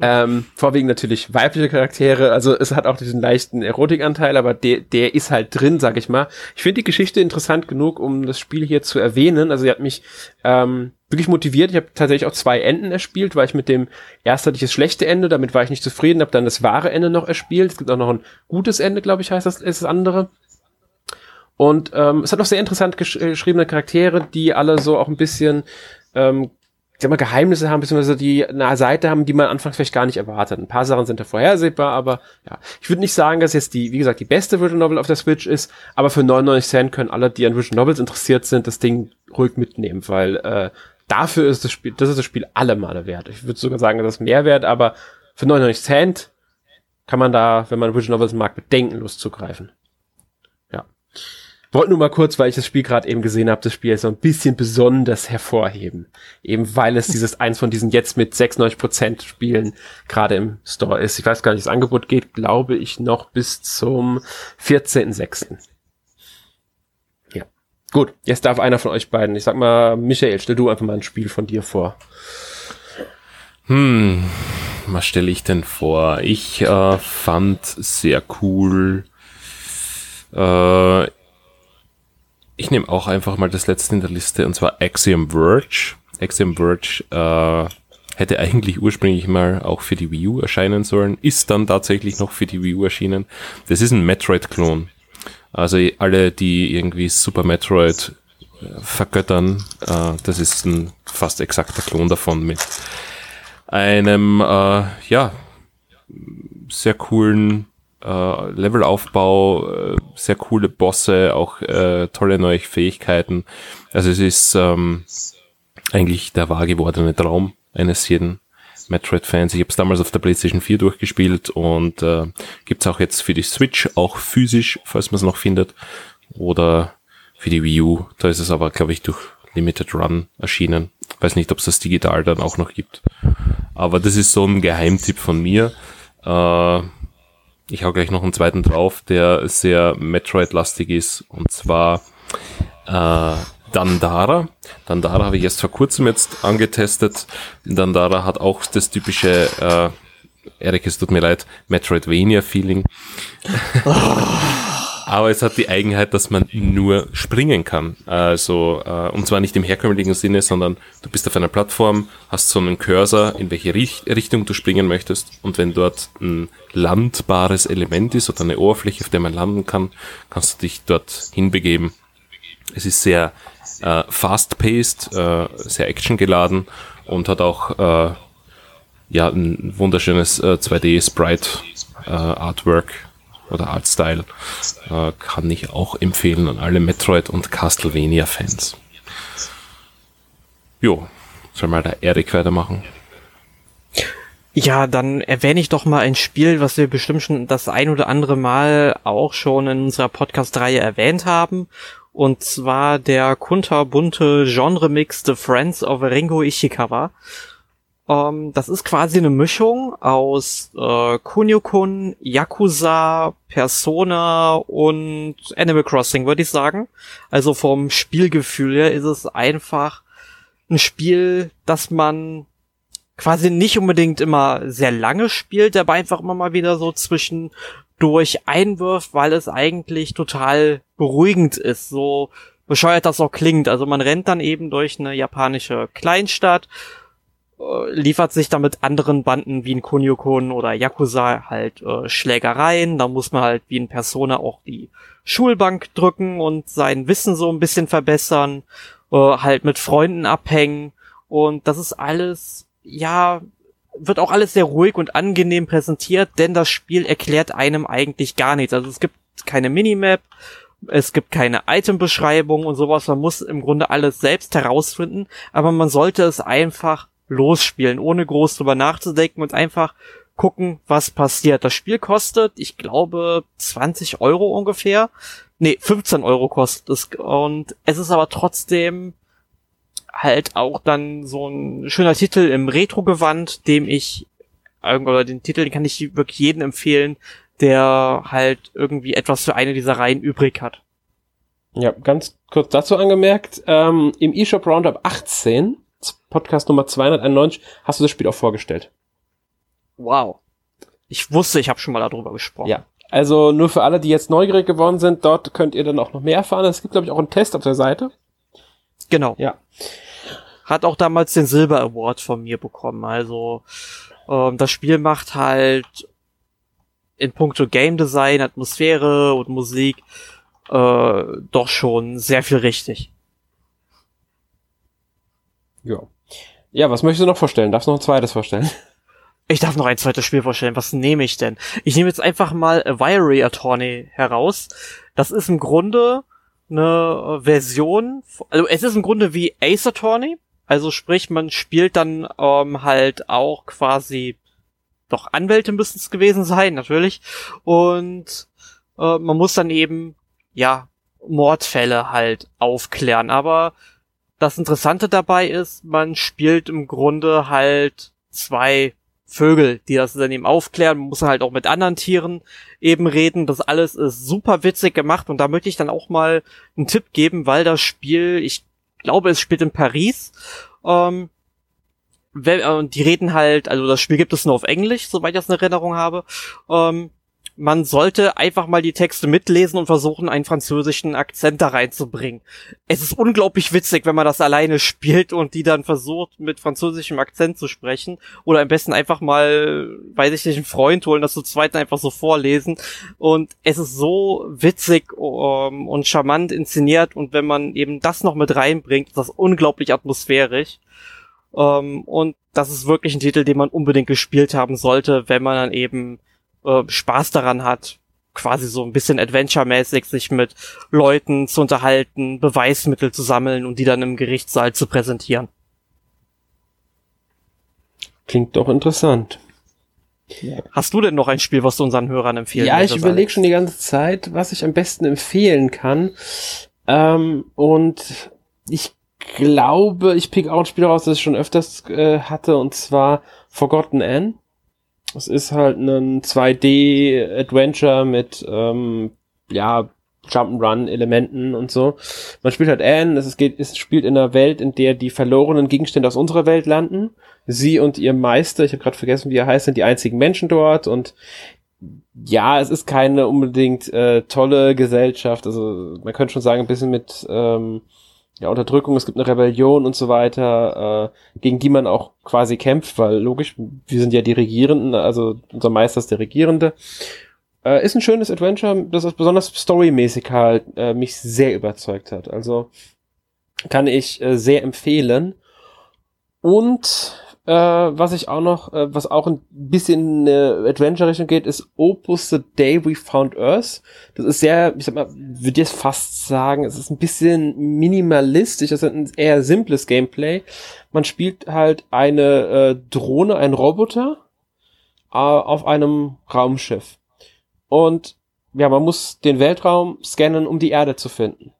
Ähm, vorwiegend natürlich weibliche Charaktere, also es hat auch diesen leichten Erotikanteil, aber der, der ist halt drin, sag ich mal. Ich finde die Geschichte interessant genug, um das Spiel hier zu erwähnen. Also sie hat mich ähm, wirklich motiviert. Ich habe tatsächlich auch zwei Enden erspielt, weil ich mit dem erst hatte ich das schlechte Ende, damit war ich nicht zufrieden, habe dann das wahre Ende noch erspielt. Es gibt auch noch ein gutes Ende, glaube ich, heißt das, ist das andere. Und ähm, es hat auch sehr interessant gesch geschriebene Charaktere, die alle so auch ein bisschen ähm, ich sag mal, Geheimnisse haben, beziehungsweise die eine Seite haben, die man anfangs vielleicht gar nicht erwartet. Ein paar Sachen sind da vorhersehbar, aber ja. Ich würde nicht sagen, dass jetzt die, wie gesagt, die beste Visual Novel auf der Switch ist, aber für 99 Cent können alle, die an Visual Novels interessiert sind, das Ding ruhig mitnehmen, weil äh, dafür ist das Spiel, das ist das Spiel alle Male wert. Ich würde sogar sagen, das ist mehr wert, aber für 99 Cent kann man da, wenn man Visual Novels mag, bedenkenlos zugreifen. Wollte nur mal kurz, weil ich das Spiel gerade eben gesehen habe, das Spiel so ein bisschen besonders hervorheben. Eben weil es dieses eins von diesen jetzt mit 96% Spielen gerade im Store ist. Ich weiß gar nicht, das Angebot geht, glaube ich, noch bis zum 14.06. Gut, jetzt darf einer von euch beiden. Ich sag mal, Michael, stell du einfach mal ein Spiel von dir vor. Hm, was stelle ich denn vor? Ich äh, fand sehr cool. Äh, ich nehme auch einfach mal das letzte in der Liste und zwar Axiom Verge. Axiom Verge äh, hätte eigentlich ursprünglich mal auch für die Wii U erscheinen sollen, ist dann tatsächlich noch für die Wii U erschienen. Das ist ein Metroid-Klon. Also alle, die irgendwie Super Metroid äh, vergöttern, äh, das ist ein fast exakter Klon davon mit einem, äh, ja, sehr coolen äh, Levelaufbau, äh, sehr coole Bosse, auch äh, tolle neue Fähigkeiten. Also es ist ähm, eigentlich der wahr gewordene Traum eines jeden Metroid-Fans. Ich habe es damals auf der PlayStation 4 durchgespielt und äh, gibt auch jetzt für die Switch, auch physisch, falls man es noch findet. Oder für die Wii U. Da ist es aber, glaube ich, durch Limited Run erschienen. Weiß nicht, ob es das digital dann auch noch gibt. Aber das ist so ein Geheimtipp von mir. Äh, ich hau gleich noch einen zweiten drauf, der sehr Metroid-lastig ist. Und zwar äh, Dandara. Dandara habe ich erst vor kurzem jetzt angetestet. Dandara hat auch das typische, äh, Erik, es tut mir leid, Metroidvania-Feeling. [LAUGHS] Aber es hat die Eigenheit, dass man nur springen kann. Also, äh, und zwar nicht im herkömmlichen Sinne, sondern du bist auf einer Plattform, hast so einen Cursor, in welche Richt Richtung du springen möchtest. Und wenn dort ein landbares Element ist oder eine Oberfläche, auf der man landen kann, kannst du dich dort hinbegeben. Es ist sehr äh, fast-paced, äh, sehr actiongeladen und hat auch äh, ja, ein wunderschönes äh, 2D-Sprite-Artwork äh, oder Artstyle. Äh, kann ich auch empfehlen an alle Metroid- und Castlevania-Fans. Jo, soll mal der Erik weitermachen? Ja, dann erwähne ich doch mal ein Spiel, was wir bestimmt schon das ein oder andere Mal auch schon in unserer Podcast-Reihe erwähnt haben. Und zwar der kunterbunte Genre-Mix The Friends of Ringo Ishikawa. Ähm, das ist quasi eine Mischung aus äh, Kunio-kun, Yakuza, Persona und Animal Crossing, würde ich sagen. Also vom Spielgefühl her ist es einfach ein Spiel, das man quasi nicht unbedingt immer sehr lange spielt, aber einfach immer mal wieder so zwischen durch einwirft, weil es eigentlich total beruhigend ist, so bescheuert das auch klingt. Also man rennt dann eben durch eine japanische Kleinstadt, äh, liefert sich dann mit anderen Banden wie in Kunio-kun oder Yakuza halt äh, Schlägereien. Da muss man halt wie in Persona auch die Schulbank drücken und sein Wissen so ein bisschen verbessern, äh, halt mit Freunden abhängen. Und das ist alles, ja, wird auch alles sehr ruhig und angenehm präsentiert, denn das Spiel erklärt einem eigentlich gar nichts. Also es gibt keine Minimap, es gibt keine Itembeschreibung und sowas. Man muss im Grunde alles selbst herausfinden, aber man sollte es einfach losspielen, ohne groß drüber nachzudenken und einfach gucken, was passiert. Das Spiel kostet, ich glaube, 20 Euro ungefähr. Nee, 15 Euro kostet es. Und es ist aber trotzdem halt auch dann so ein schöner Titel im Retro-Gewand, dem ich, oder den Titel, den kann ich wirklich jedem empfehlen, der halt irgendwie etwas für eine dieser Reihen übrig hat. Ja, ganz kurz dazu angemerkt, ähm, im eShop Roundup 18, Podcast Nummer 291, hast du das Spiel auch vorgestellt. Wow. Ich wusste, ich habe schon mal darüber gesprochen. Ja, also nur für alle, die jetzt neugierig geworden sind, dort könnt ihr dann auch noch mehr erfahren. Es gibt, glaube ich, auch einen Test auf der Seite. Genau. Ja. Hat auch damals den Silber Award von mir bekommen. Also ähm, das Spiel macht halt in puncto Game Design, Atmosphäre und Musik äh, doch schon sehr viel richtig. Ja. Ja, was möchtest du noch vorstellen? Darfst du noch ein zweites vorstellen? [LAUGHS] Ich darf noch ein zweites Spiel vorstellen. Was nehme ich denn? Ich nehme jetzt einfach mal A Viary Attorney heraus. Das ist im Grunde eine Version, also es ist im Grunde wie Ace Attorney. Also sprich, man spielt dann ähm, halt auch quasi doch Anwälte müssen es gewesen sein, natürlich. Und äh, man muss dann eben, ja, Mordfälle halt aufklären. Aber das Interessante dabei ist, man spielt im Grunde halt zwei Vögel, die das dann eben aufklären. Man muss halt auch mit anderen Tieren eben reden. Das alles ist super witzig gemacht und da möchte ich dann auch mal einen Tipp geben, weil das Spiel, ich glaube, es spielt in Paris. Ähm, äh, die reden halt, also das Spiel gibt es nur auf Englisch, soweit ich das in Erinnerung habe. Ähm, man sollte einfach mal die Texte mitlesen und versuchen, einen französischen Akzent da reinzubringen. Es ist unglaublich witzig, wenn man das alleine spielt und die dann versucht, mit französischem Akzent zu sprechen. Oder am besten einfach mal, weiß ich nicht, einen Freund holen, das zu zweit einfach so vorlesen. Und es ist so witzig um, ähm, und charmant inszeniert. Und wenn man eben das noch mit reinbringt, ist das unglaublich atmosphärisch. Um, ähm, und das ist wirklich ein Titel, den man unbedingt gespielt haben sollte, wenn man dann eben äh, Spaß daran hat, quasi so ein bisschen Adventure-mäßig sich mit Leuten zu unterhalten, Beweismittel zu sammeln und die dann im Gerichtssaal zu präsentieren. Klingt doch interessant. Hast du denn noch ein Spiel, was du unseren Hörern empfehlen Ja, ich überlege schon die ganze Zeit, was ich am besten empfehlen kann. Ähm, und ich glaube, ich pick auch ein Spiel raus, das ich schon öfters äh, hatte, und zwar Forgotten Anne. Es ist halt ein 2D-Adventure mit, ähm, ja, Jump'n'Run-Elementen und so. Man spielt halt Anne, es, geht, es spielt in einer Welt, in der die verlorenen Gegenstände aus unserer Welt landen. Sie und ihr Meister, ich habe gerade vergessen, wie er heißt, sind die einzigen Menschen dort und ja, es ist keine unbedingt äh, tolle Gesellschaft. Also man könnte schon sagen, ein bisschen mit ähm, ja, Unterdrückung, es gibt eine Rebellion und so weiter, äh, gegen die man auch quasi kämpft, weil logisch, wir sind ja die Regierenden, also unser Meister ist der Regierende. Äh, ist ein schönes Adventure, das ist besonders storymäßig halt äh, mich sehr überzeugt hat. Also kann ich äh, sehr empfehlen. Und äh, was ich auch noch, äh, was auch ein bisschen in eine Adventure-Richtung geht, ist Opus The Day We Found Earth. Das ist sehr, ich sag mal, würde jetzt fast sagen, es ist ein bisschen minimalistisch, es ist ein eher simples Gameplay. Man spielt halt eine äh, Drohne, einen Roboter äh, auf einem Raumschiff. Und ja, man muss den Weltraum scannen, um die Erde zu finden.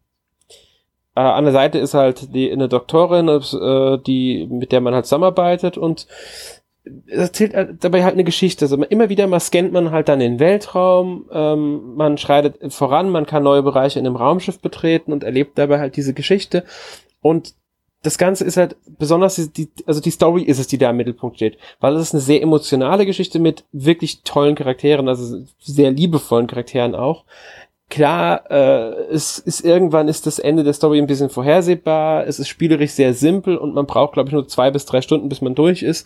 Äh, an der Seite ist halt die eine Doktorin, äh, die mit der man halt zusammenarbeitet und erzählt halt dabei halt eine Geschichte. Also immer wieder mal scannt man halt dann den Weltraum, ähm, man schreitet voran, man kann neue Bereiche in einem Raumschiff betreten und erlebt dabei halt diese Geschichte. Und das Ganze ist halt besonders die, also die Story ist es, die da im Mittelpunkt steht, weil es ist eine sehr emotionale Geschichte mit wirklich tollen Charakteren, also sehr liebevollen Charakteren auch. Klar, äh, es ist irgendwann ist das Ende der Story ein bisschen vorhersehbar. Es ist spielerisch sehr simpel und man braucht, glaube ich, nur zwei bis drei Stunden, bis man durch ist.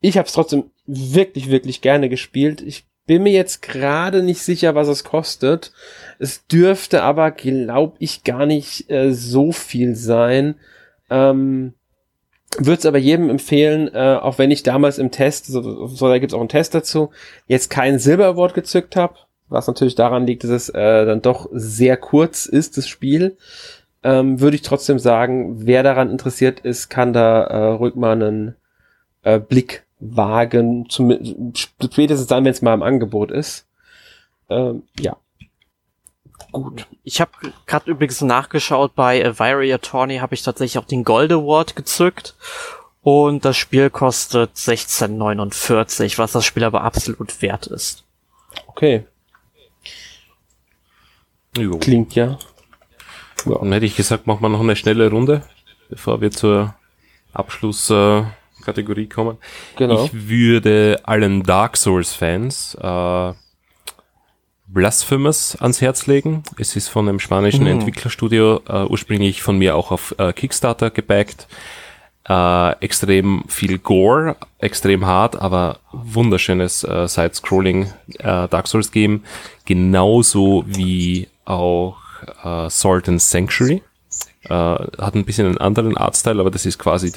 Ich habe es trotzdem wirklich, wirklich gerne gespielt. Ich bin mir jetzt gerade nicht sicher, was es kostet. Es dürfte aber, glaube ich, gar nicht äh, so viel sein. Ähm, würde es aber jedem empfehlen, äh, auch wenn ich damals im Test, so, so da gibt es auch einen Test dazu, jetzt kein Silberwort gezückt habe, was natürlich daran liegt, dass es äh, dann doch sehr kurz ist, das Spiel, ähm, würde ich trotzdem sagen, wer daran interessiert ist, kann da äh, ruhig mal einen äh, Blick wagen, zum, spätestens dann, wenn es mal im Angebot ist. Ähm, ja. Gut. Ich habe gerade übrigens nachgeschaut, bei Viry Attorney habe ich tatsächlich auch den Gold Award gezückt. Und das Spiel kostet 16,49, was das Spiel aber absolut wert ist. Okay. Jo. Klingt ja. ja. Dann hätte ich gesagt, machen wir noch eine schnelle Runde, bevor wir zur Abschlusskategorie äh, kommen. Genau. Ich würde allen Dark Souls-Fans äh, Blasphemous ans Herz legen. Es ist von einem spanischen mhm. Entwicklerstudio, äh, ursprünglich von mir auch auf äh, Kickstarter gebackt. Äh, extrem viel Gore, extrem hart, aber wunderschönes äh, Side-Scrolling äh, Dark Souls Game. Genauso wie auch äh, Salt and Sanctuary. Äh, hat ein bisschen einen anderen Artstyle, aber das ist quasi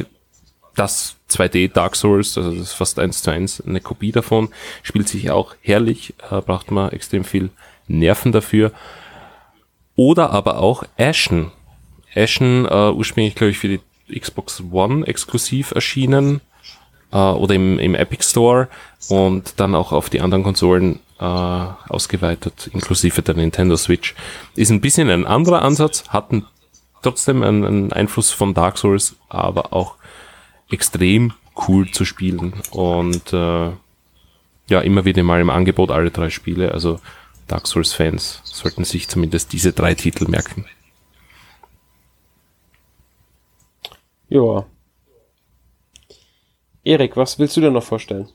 das 2D Dark Souls, also das ist fast eins zu eins eine Kopie davon. Spielt sich auch herrlich, äh, braucht man extrem viel Nerven dafür. Oder aber auch Ashen. Ashen, äh, ursprünglich glaube ich für die Xbox One exklusiv erschienen äh, oder im, im Epic Store und dann auch auf die anderen Konsolen äh, ausgeweitet, inklusive der Nintendo Switch. Ist ein bisschen ein anderer Ansatz, hat ein, trotzdem einen, einen Einfluss von Dark Souls, aber auch extrem cool zu spielen und äh, ja, immer wieder mal im Angebot alle drei Spiele. Also Dark Souls Fans sollten sich zumindest diese drei Titel merken. Ja. Erik, was willst du denn noch vorstellen?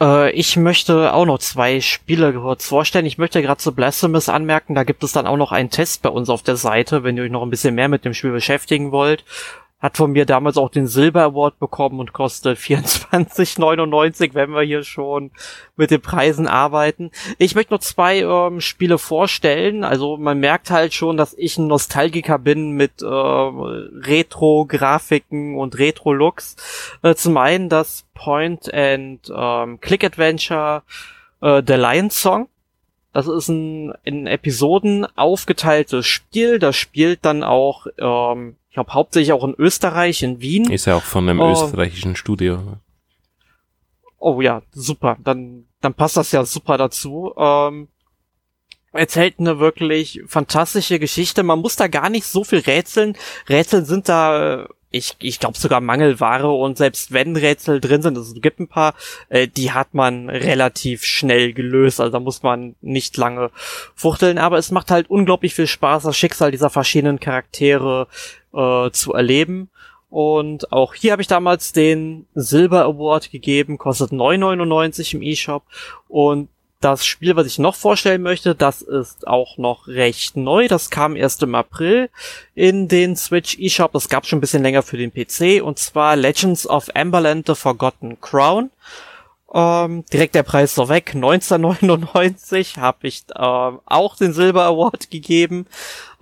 Äh, ich möchte auch noch zwei Spiele kurz vorstellen. Ich möchte gerade zu Blasphemous anmerken, da gibt es dann auch noch einen Test bei uns auf der Seite, wenn ihr euch noch ein bisschen mehr mit dem Spiel beschäftigen wollt. Hat von mir damals auch den Silber Award bekommen und kostet [LAUGHS] 24,99, wenn wir hier schon mit den Preisen arbeiten. Ich möchte noch zwei ähm, Spiele vorstellen. Also man merkt halt schon, dass ich ein Nostalgiker bin mit äh, Retro-Grafiken und Retro-Looks. Äh, zum einen das Point and ähm, Click Adventure äh, The Lion Song. Das ist ein in Episoden aufgeteiltes Spiel. Das spielt dann auch ähm, ich glaube hauptsächlich auch in Österreich, in Wien. Ist ja auch von einem oh. österreichischen Studio. Oh ja, super. Dann, dann passt das ja super dazu. Ähm, erzählt eine wirklich fantastische Geschichte. Man muss da gar nicht so viel rätseln. Rätsel sind da ich, ich glaube sogar Mangelware und selbst wenn Rätsel drin sind, also es gibt ein paar, äh, die hat man relativ schnell gelöst, also da muss man nicht lange fuchteln, aber es macht halt unglaublich viel Spaß, das Schicksal dieser verschiedenen Charaktere äh, zu erleben. Und auch hier habe ich damals den Silber Award gegeben, kostet 9,99 im eShop. Und das Spiel, was ich noch vorstellen möchte, das ist auch noch recht neu. Das kam erst im April in den Switch eShop. Das gab schon ein bisschen länger für den PC. Und zwar Legends of Amberland The Forgotten Crown. Ähm, direkt der Preis so weg. 1999 habe ich ähm, auch den Silber Award gegeben.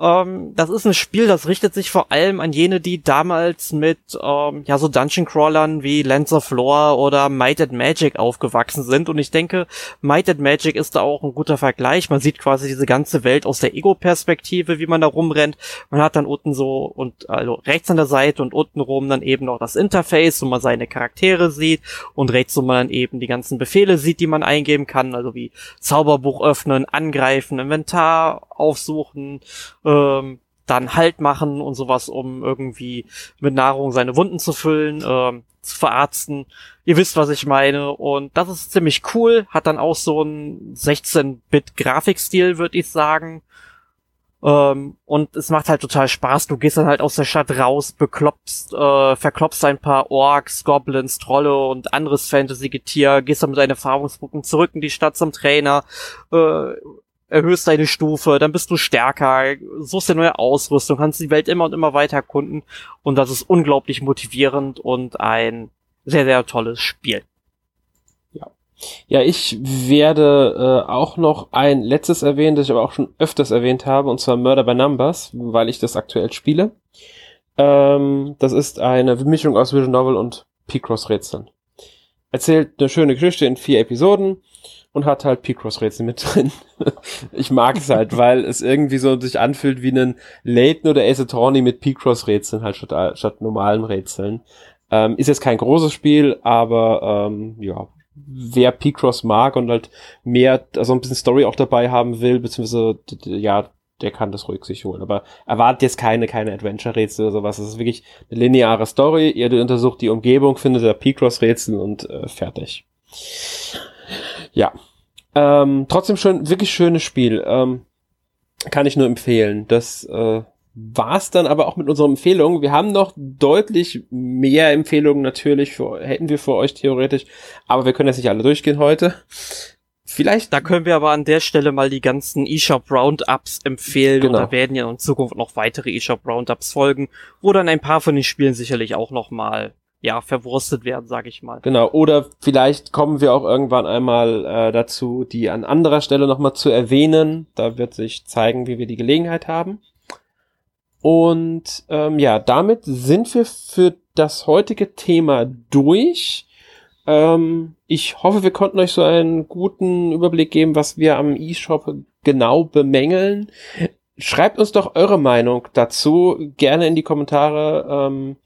Ähm, das ist ein Spiel, das richtet sich vor allem an jene, die damals mit ähm, ja so Dungeon Crawlern wie Lands of Lore oder Might and Magic aufgewachsen sind. Und ich denke, Might and Magic ist da auch ein guter Vergleich. Man sieht quasi diese ganze Welt aus der Ego-Perspektive, wie man da rumrennt. Man hat dann unten so und also rechts an der Seite und unten rum dann eben noch das Interface, wo man seine Charaktere sieht und rechts, wo man dann eben die ganzen Befehle sieht, die man eingeben kann, also wie Zauberbuch öffnen, angreifen, Inventar aufsuchen, ähm, dann Halt machen und sowas, um irgendwie mit Nahrung seine Wunden zu füllen, ähm, zu verarzten. Ihr wisst, was ich meine. Und das ist ziemlich cool. Hat dann auch so ein 16-Bit-Grafikstil, würde ich sagen. Ähm, und es macht halt total Spaß. Du gehst dann halt aus der Stadt raus, bekloppst, äh, verkloppst ein paar Orks, Goblins, Trolle und anderes Fantasy-Getier, gehst dann mit deinen Erfahrungspunkten zurück in die Stadt zum Trainer, äh, erhöhst deine Stufe, dann bist du stärker, suchst dir neue Ausrüstung, kannst die Welt immer und immer weiter erkunden und das ist unglaublich motivierend und ein sehr, sehr tolles Spiel. Ja. Ja, ich werde äh, auch noch ein letztes erwähnen, das ich aber auch schon öfters erwähnt habe, und zwar Murder by Numbers, weil ich das aktuell spiele. Ähm, das ist eine Mischung aus Visual Novel und P-Cross-Rätseln. Erzählt eine schöne Geschichte in vier Episoden und hat halt Picross-Rätsel mit drin. [LAUGHS] ich mag es halt, weil es irgendwie so sich anfühlt wie ein Layton oder Ace Attorney mit Picross-Rätseln halt statt, statt normalen Rätseln. Ähm, ist jetzt kein großes Spiel, aber ähm, ja, wer Picross mag und halt mehr, also ein bisschen Story auch dabei haben will, beziehungsweise ja, der kann das ruhig sich holen. Aber erwartet jetzt keine, keine Adventure-Rätsel oder sowas. Es ist wirklich eine lineare Story. Ihr untersucht die Umgebung, findet da Picross-Rätsel und äh, fertig. Ja. Ähm, trotzdem schon wirklich schönes Spiel. Ähm, kann ich nur empfehlen. Das äh, war's dann aber auch mit unseren Empfehlungen. Wir haben noch deutlich mehr Empfehlungen natürlich für, hätten wir für euch theoretisch, aber wir können jetzt nicht alle durchgehen heute. Vielleicht. Da können wir aber an der Stelle mal die ganzen eShop Roundups empfehlen. Genau. Und da werden ja in Zukunft noch weitere eShop Roundups folgen, wo dann ein paar von den Spielen sicherlich auch noch mal ja, verwurstet werden, sag ich mal. Genau, oder vielleicht kommen wir auch irgendwann einmal äh, dazu, die an anderer Stelle nochmal zu erwähnen. Da wird sich zeigen, wie wir die Gelegenheit haben. Und ähm, ja, damit sind wir für das heutige Thema durch. Ähm, ich hoffe, wir konnten euch so einen guten Überblick geben, was wir am eShop genau bemängeln. Schreibt uns doch eure Meinung dazu gerne in die Kommentare. Ähm,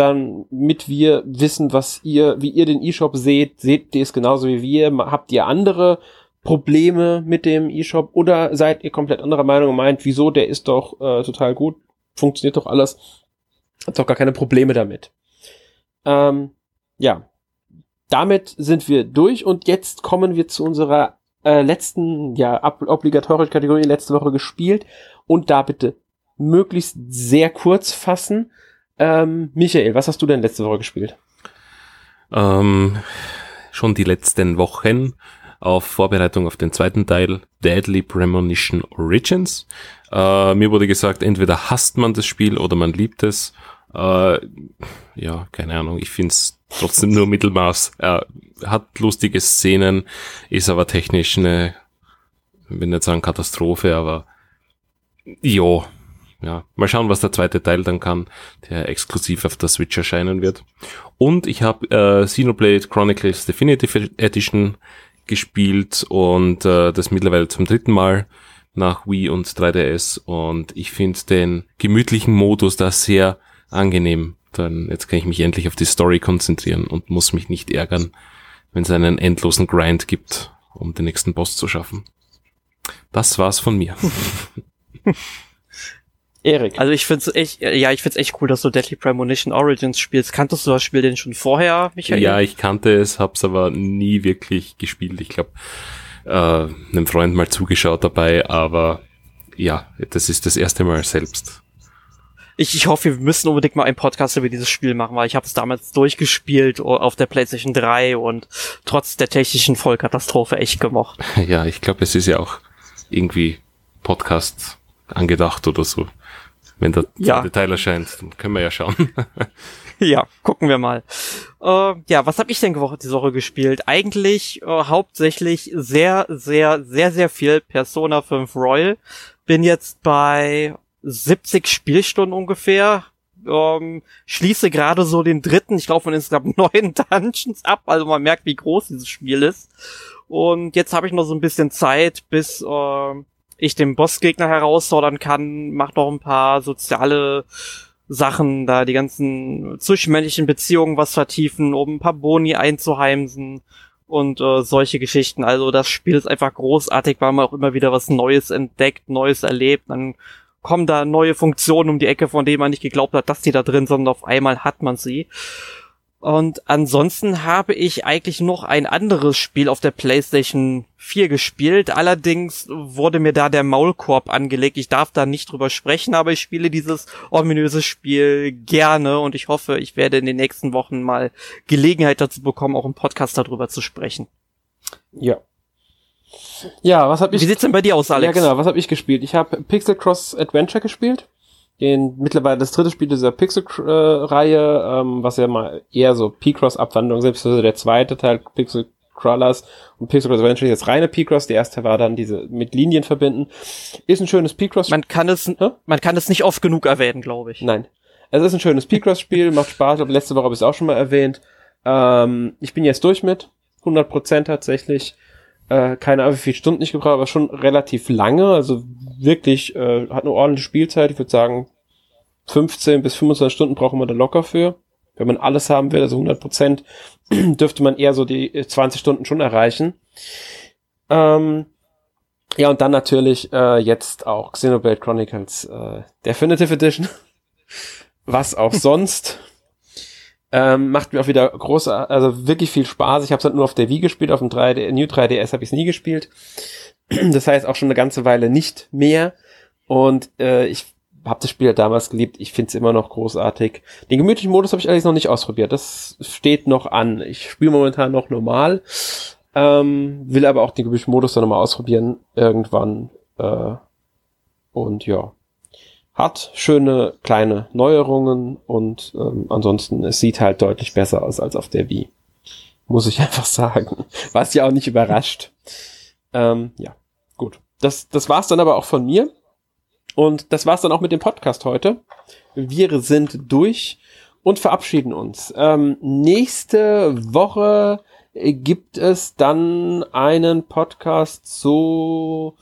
dann mit wir wissen, was ihr, wie ihr den E-Shop seht, seht ihr es genauso wie wir, habt ihr andere Probleme mit dem E-Shop oder seid ihr komplett anderer Meinung und meint, wieso, der ist doch äh, total gut, funktioniert doch alles, hat doch gar keine Probleme damit. Ähm, ja, damit sind wir durch und jetzt kommen wir zu unserer äh, letzten, ja, obligatorischen Kategorie, letzte Woche gespielt und da bitte möglichst sehr kurz fassen, ähm, Michael, was hast du denn letzte Woche gespielt? Ähm, schon die letzten Wochen auf Vorbereitung auf den zweiten Teil Deadly Premonition Origins. Äh, mir wurde gesagt, entweder hasst man das Spiel oder man liebt es. Äh, ja, keine Ahnung, ich finde es trotzdem nur Mittelmaß. Er hat lustige Szenen, ist aber technisch eine, ich will nicht sagen Katastrophe, aber jo, ja, mal schauen, was der zweite Teil dann kann, der exklusiv auf der Switch erscheinen wird. Und ich habe äh, Xenoblade Chronicles Definitive Edition gespielt und äh, das mittlerweile zum dritten Mal nach Wii und 3DS und ich finde den gemütlichen Modus da sehr angenehm. Dann jetzt kann ich mich endlich auf die Story konzentrieren und muss mich nicht ärgern, wenn es einen endlosen Grind gibt, um den nächsten Boss zu schaffen. Das war's von mir. [LAUGHS] Erik. Also ich find's echt, ja, ich find's echt cool, dass du Deadly Premonition Origins spielst. Kanntest du das Spiel denn schon vorher, Michael? Ja, ich kannte es, hab's aber nie wirklich gespielt. Ich glaube, äh, einem Freund mal zugeschaut dabei, aber ja, das ist das erste Mal selbst. Ich, ich hoffe, wir müssen unbedingt mal einen Podcast über dieses Spiel machen, weil ich habe es damals durchgespielt auf der PlayStation 3 und trotz der technischen Vollkatastrophe echt gemocht. [LAUGHS] Ja, ich glaube, es ist ja auch irgendwie Podcast angedacht oder so. Wenn der Ja. Teil erscheint, dann können wir ja schauen. [LAUGHS] Ja, gucken wir mal. Äh, ja, was habe ich denn diese Woche gespielt? Eigentlich äh, hauptsächlich sehr, sehr, sehr, sehr viel Persona 5 Royal. Bin jetzt bei 70 Spielstunden ungefähr. Ähm, schließe gerade so den dritten, ich glaube von insgesamt [LAUGHS] neun Dungeons ab. Also man merkt, wie groß dieses Spiel ist. Und jetzt habe ich noch so ein bisschen Zeit, bis äh, ich den Bossgegner herausfordern kann. Mach noch ein paar soziale Sachen, da die ganzen zwischenmenschlichen Beziehungen was vertiefen, um ein paar Boni einzuheimsen und äh, solche Geschichten. Also das Spiel ist einfach großartig, weil man auch immer wieder was Neues entdeckt, Neues erlebt. Dann kommen da neue Funktionen um die Ecke, von denen man nicht geglaubt hat, dass die da drin sind, auf einmal hat man sie. Und ansonsten habe ich eigentlich noch ein anderes Spiel auf der PlayStation 4 gespielt. Allerdings wurde mir da der Maulkorb angelegt. Ich darf da nicht drüber sprechen, aber ich spiele dieses ominöse Spiel gerne und ich hoffe, ich werde in den nächsten Wochen mal Gelegenheit dazu bekommen, auch im Podcast darüber zu sprechen. Ja. Ja, was habe Wie ich sieht's denn bei dir aus, Alex? Ja, genau. Was habe ich gespielt? Ich habe Pixel Cross Adventure gespielt. Den mittlerweile das dritte Spiel dieser Pixel-Reihe, ähm, was ja mal eher so P-Cross-Abwandlung, selbst also der zweite Teil Pixel Crawlers und Pixel Cross Adventure ist jetzt reine P-Cross. Der erste war dann diese mit Linien verbinden. Ist ein schönes P-Cross. Man kann es, Hä? man kann es nicht oft genug erwähnen, glaube ich. Nein. Es ist ein schönes P-Cross-Spiel, [LAUGHS] macht Spaß. Ich glaube, letzte Woche habe ich es auch schon mal erwähnt. Ähm, ich bin jetzt durch mit. 100% tatsächlich. Äh, keine Ahnung, wie viele Stunden ich gebraucht aber schon relativ lange. Also wirklich, äh, hat eine ordentliche Spielzeit. Ich würde sagen, 15 bis 25 Stunden brauchen wir da locker für. Wenn man alles haben will, also 100%, [CLEARS THROAT] dürfte man eher so die äh, 20 Stunden schon erreichen. Ähm, ja, und dann natürlich äh, jetzt auch Xenoblade Chronicles äh, Definitive Edition. [LAUGHS] Was auch sonst. Ähm, macht mir auch wieder große, also wirklich viel Spaß. Ich habe es halt nur auf der Wii gespielt, auf dem 3D, New 3DS habe ich es nie gespielt. [CLEARS THROAT] Das heißt auch schon eine ganze Weile nicht mehr. Und äh, ich habe das Spiel ja damals geliebt. Ich finde es immer noch großartig. Den gemütlichen Modus habe ich allerdings noch nicht ausprobiert. Das steht noch an. Ich spiele momentan noch normal. Ähm, will aber auch den gemütlichen Modus dann nochmal ausprobieren. Irgendwann. Äh, und ja. Hat schöne kleine Neuerungen und ähm, ansonsten, es sieht halt deutlich besser aus als auf der Wii. Muss ich [LAUGHS] einfach sagen. Was ja auch nicht überrascht. Ähm, ja, gut. Das, das war's dann aber auch von mir. Und das war's dann auch mit dem Podcast heute. Wir sind durch und verabschieden uns. Ähm, nächste Woche gibt es dann einen Podcast zu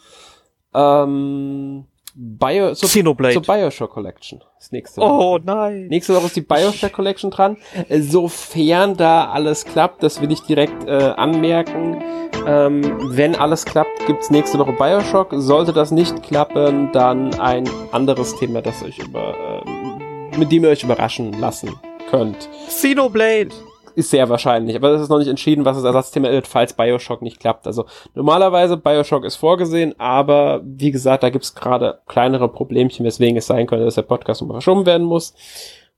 ähm, Bio, zu, Xenoblade. zur Bioshock Collection. Das nächste Woche. Oh nein. Nächste Woche ist die Bioshock Collection dran. Äh, Sofern da alles klappt, das will ich direkt äh, anmerken. Ähm, wenn alles klappt, gibt's nächste Woche Bioshock. Sollte das nicht klappen, dann ein anderes Thema, das euch über, ähm, mit dem ihr euch überraschen lassen könnt. Xenoblade. Ist sehr wahrscheinlich, aber es ist noch nicht entschieden, was das Ersatzthema wird, falls Bioshock nicht klappt. Also normalerweise Bioshock ist vorgesehen, aber wie gesagt, da gibt's gerade kleinere Problemchen, weswegen es sein könnte, dass der Podcast nochmal verschoben werden muss.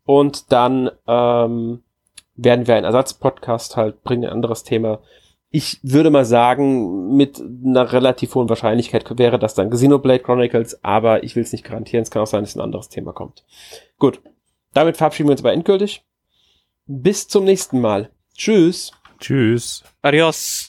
Und dann ähm, werden wir einen Ersatzpodcast halt bringen, ein anderes Thema. Ich würde mal sagen, mit einer relativ hohen Wahrscheinlichkeit wäre das dann Xenoblade Chronicles, aber ich will es nicht garantieren. Es kann auch sein, dass ein anderes Thema kommt. Gut, damit verabschieden wir uns aber endgültig. Bis zum nächsten Mal. Tschüss. Tschüss. Adios.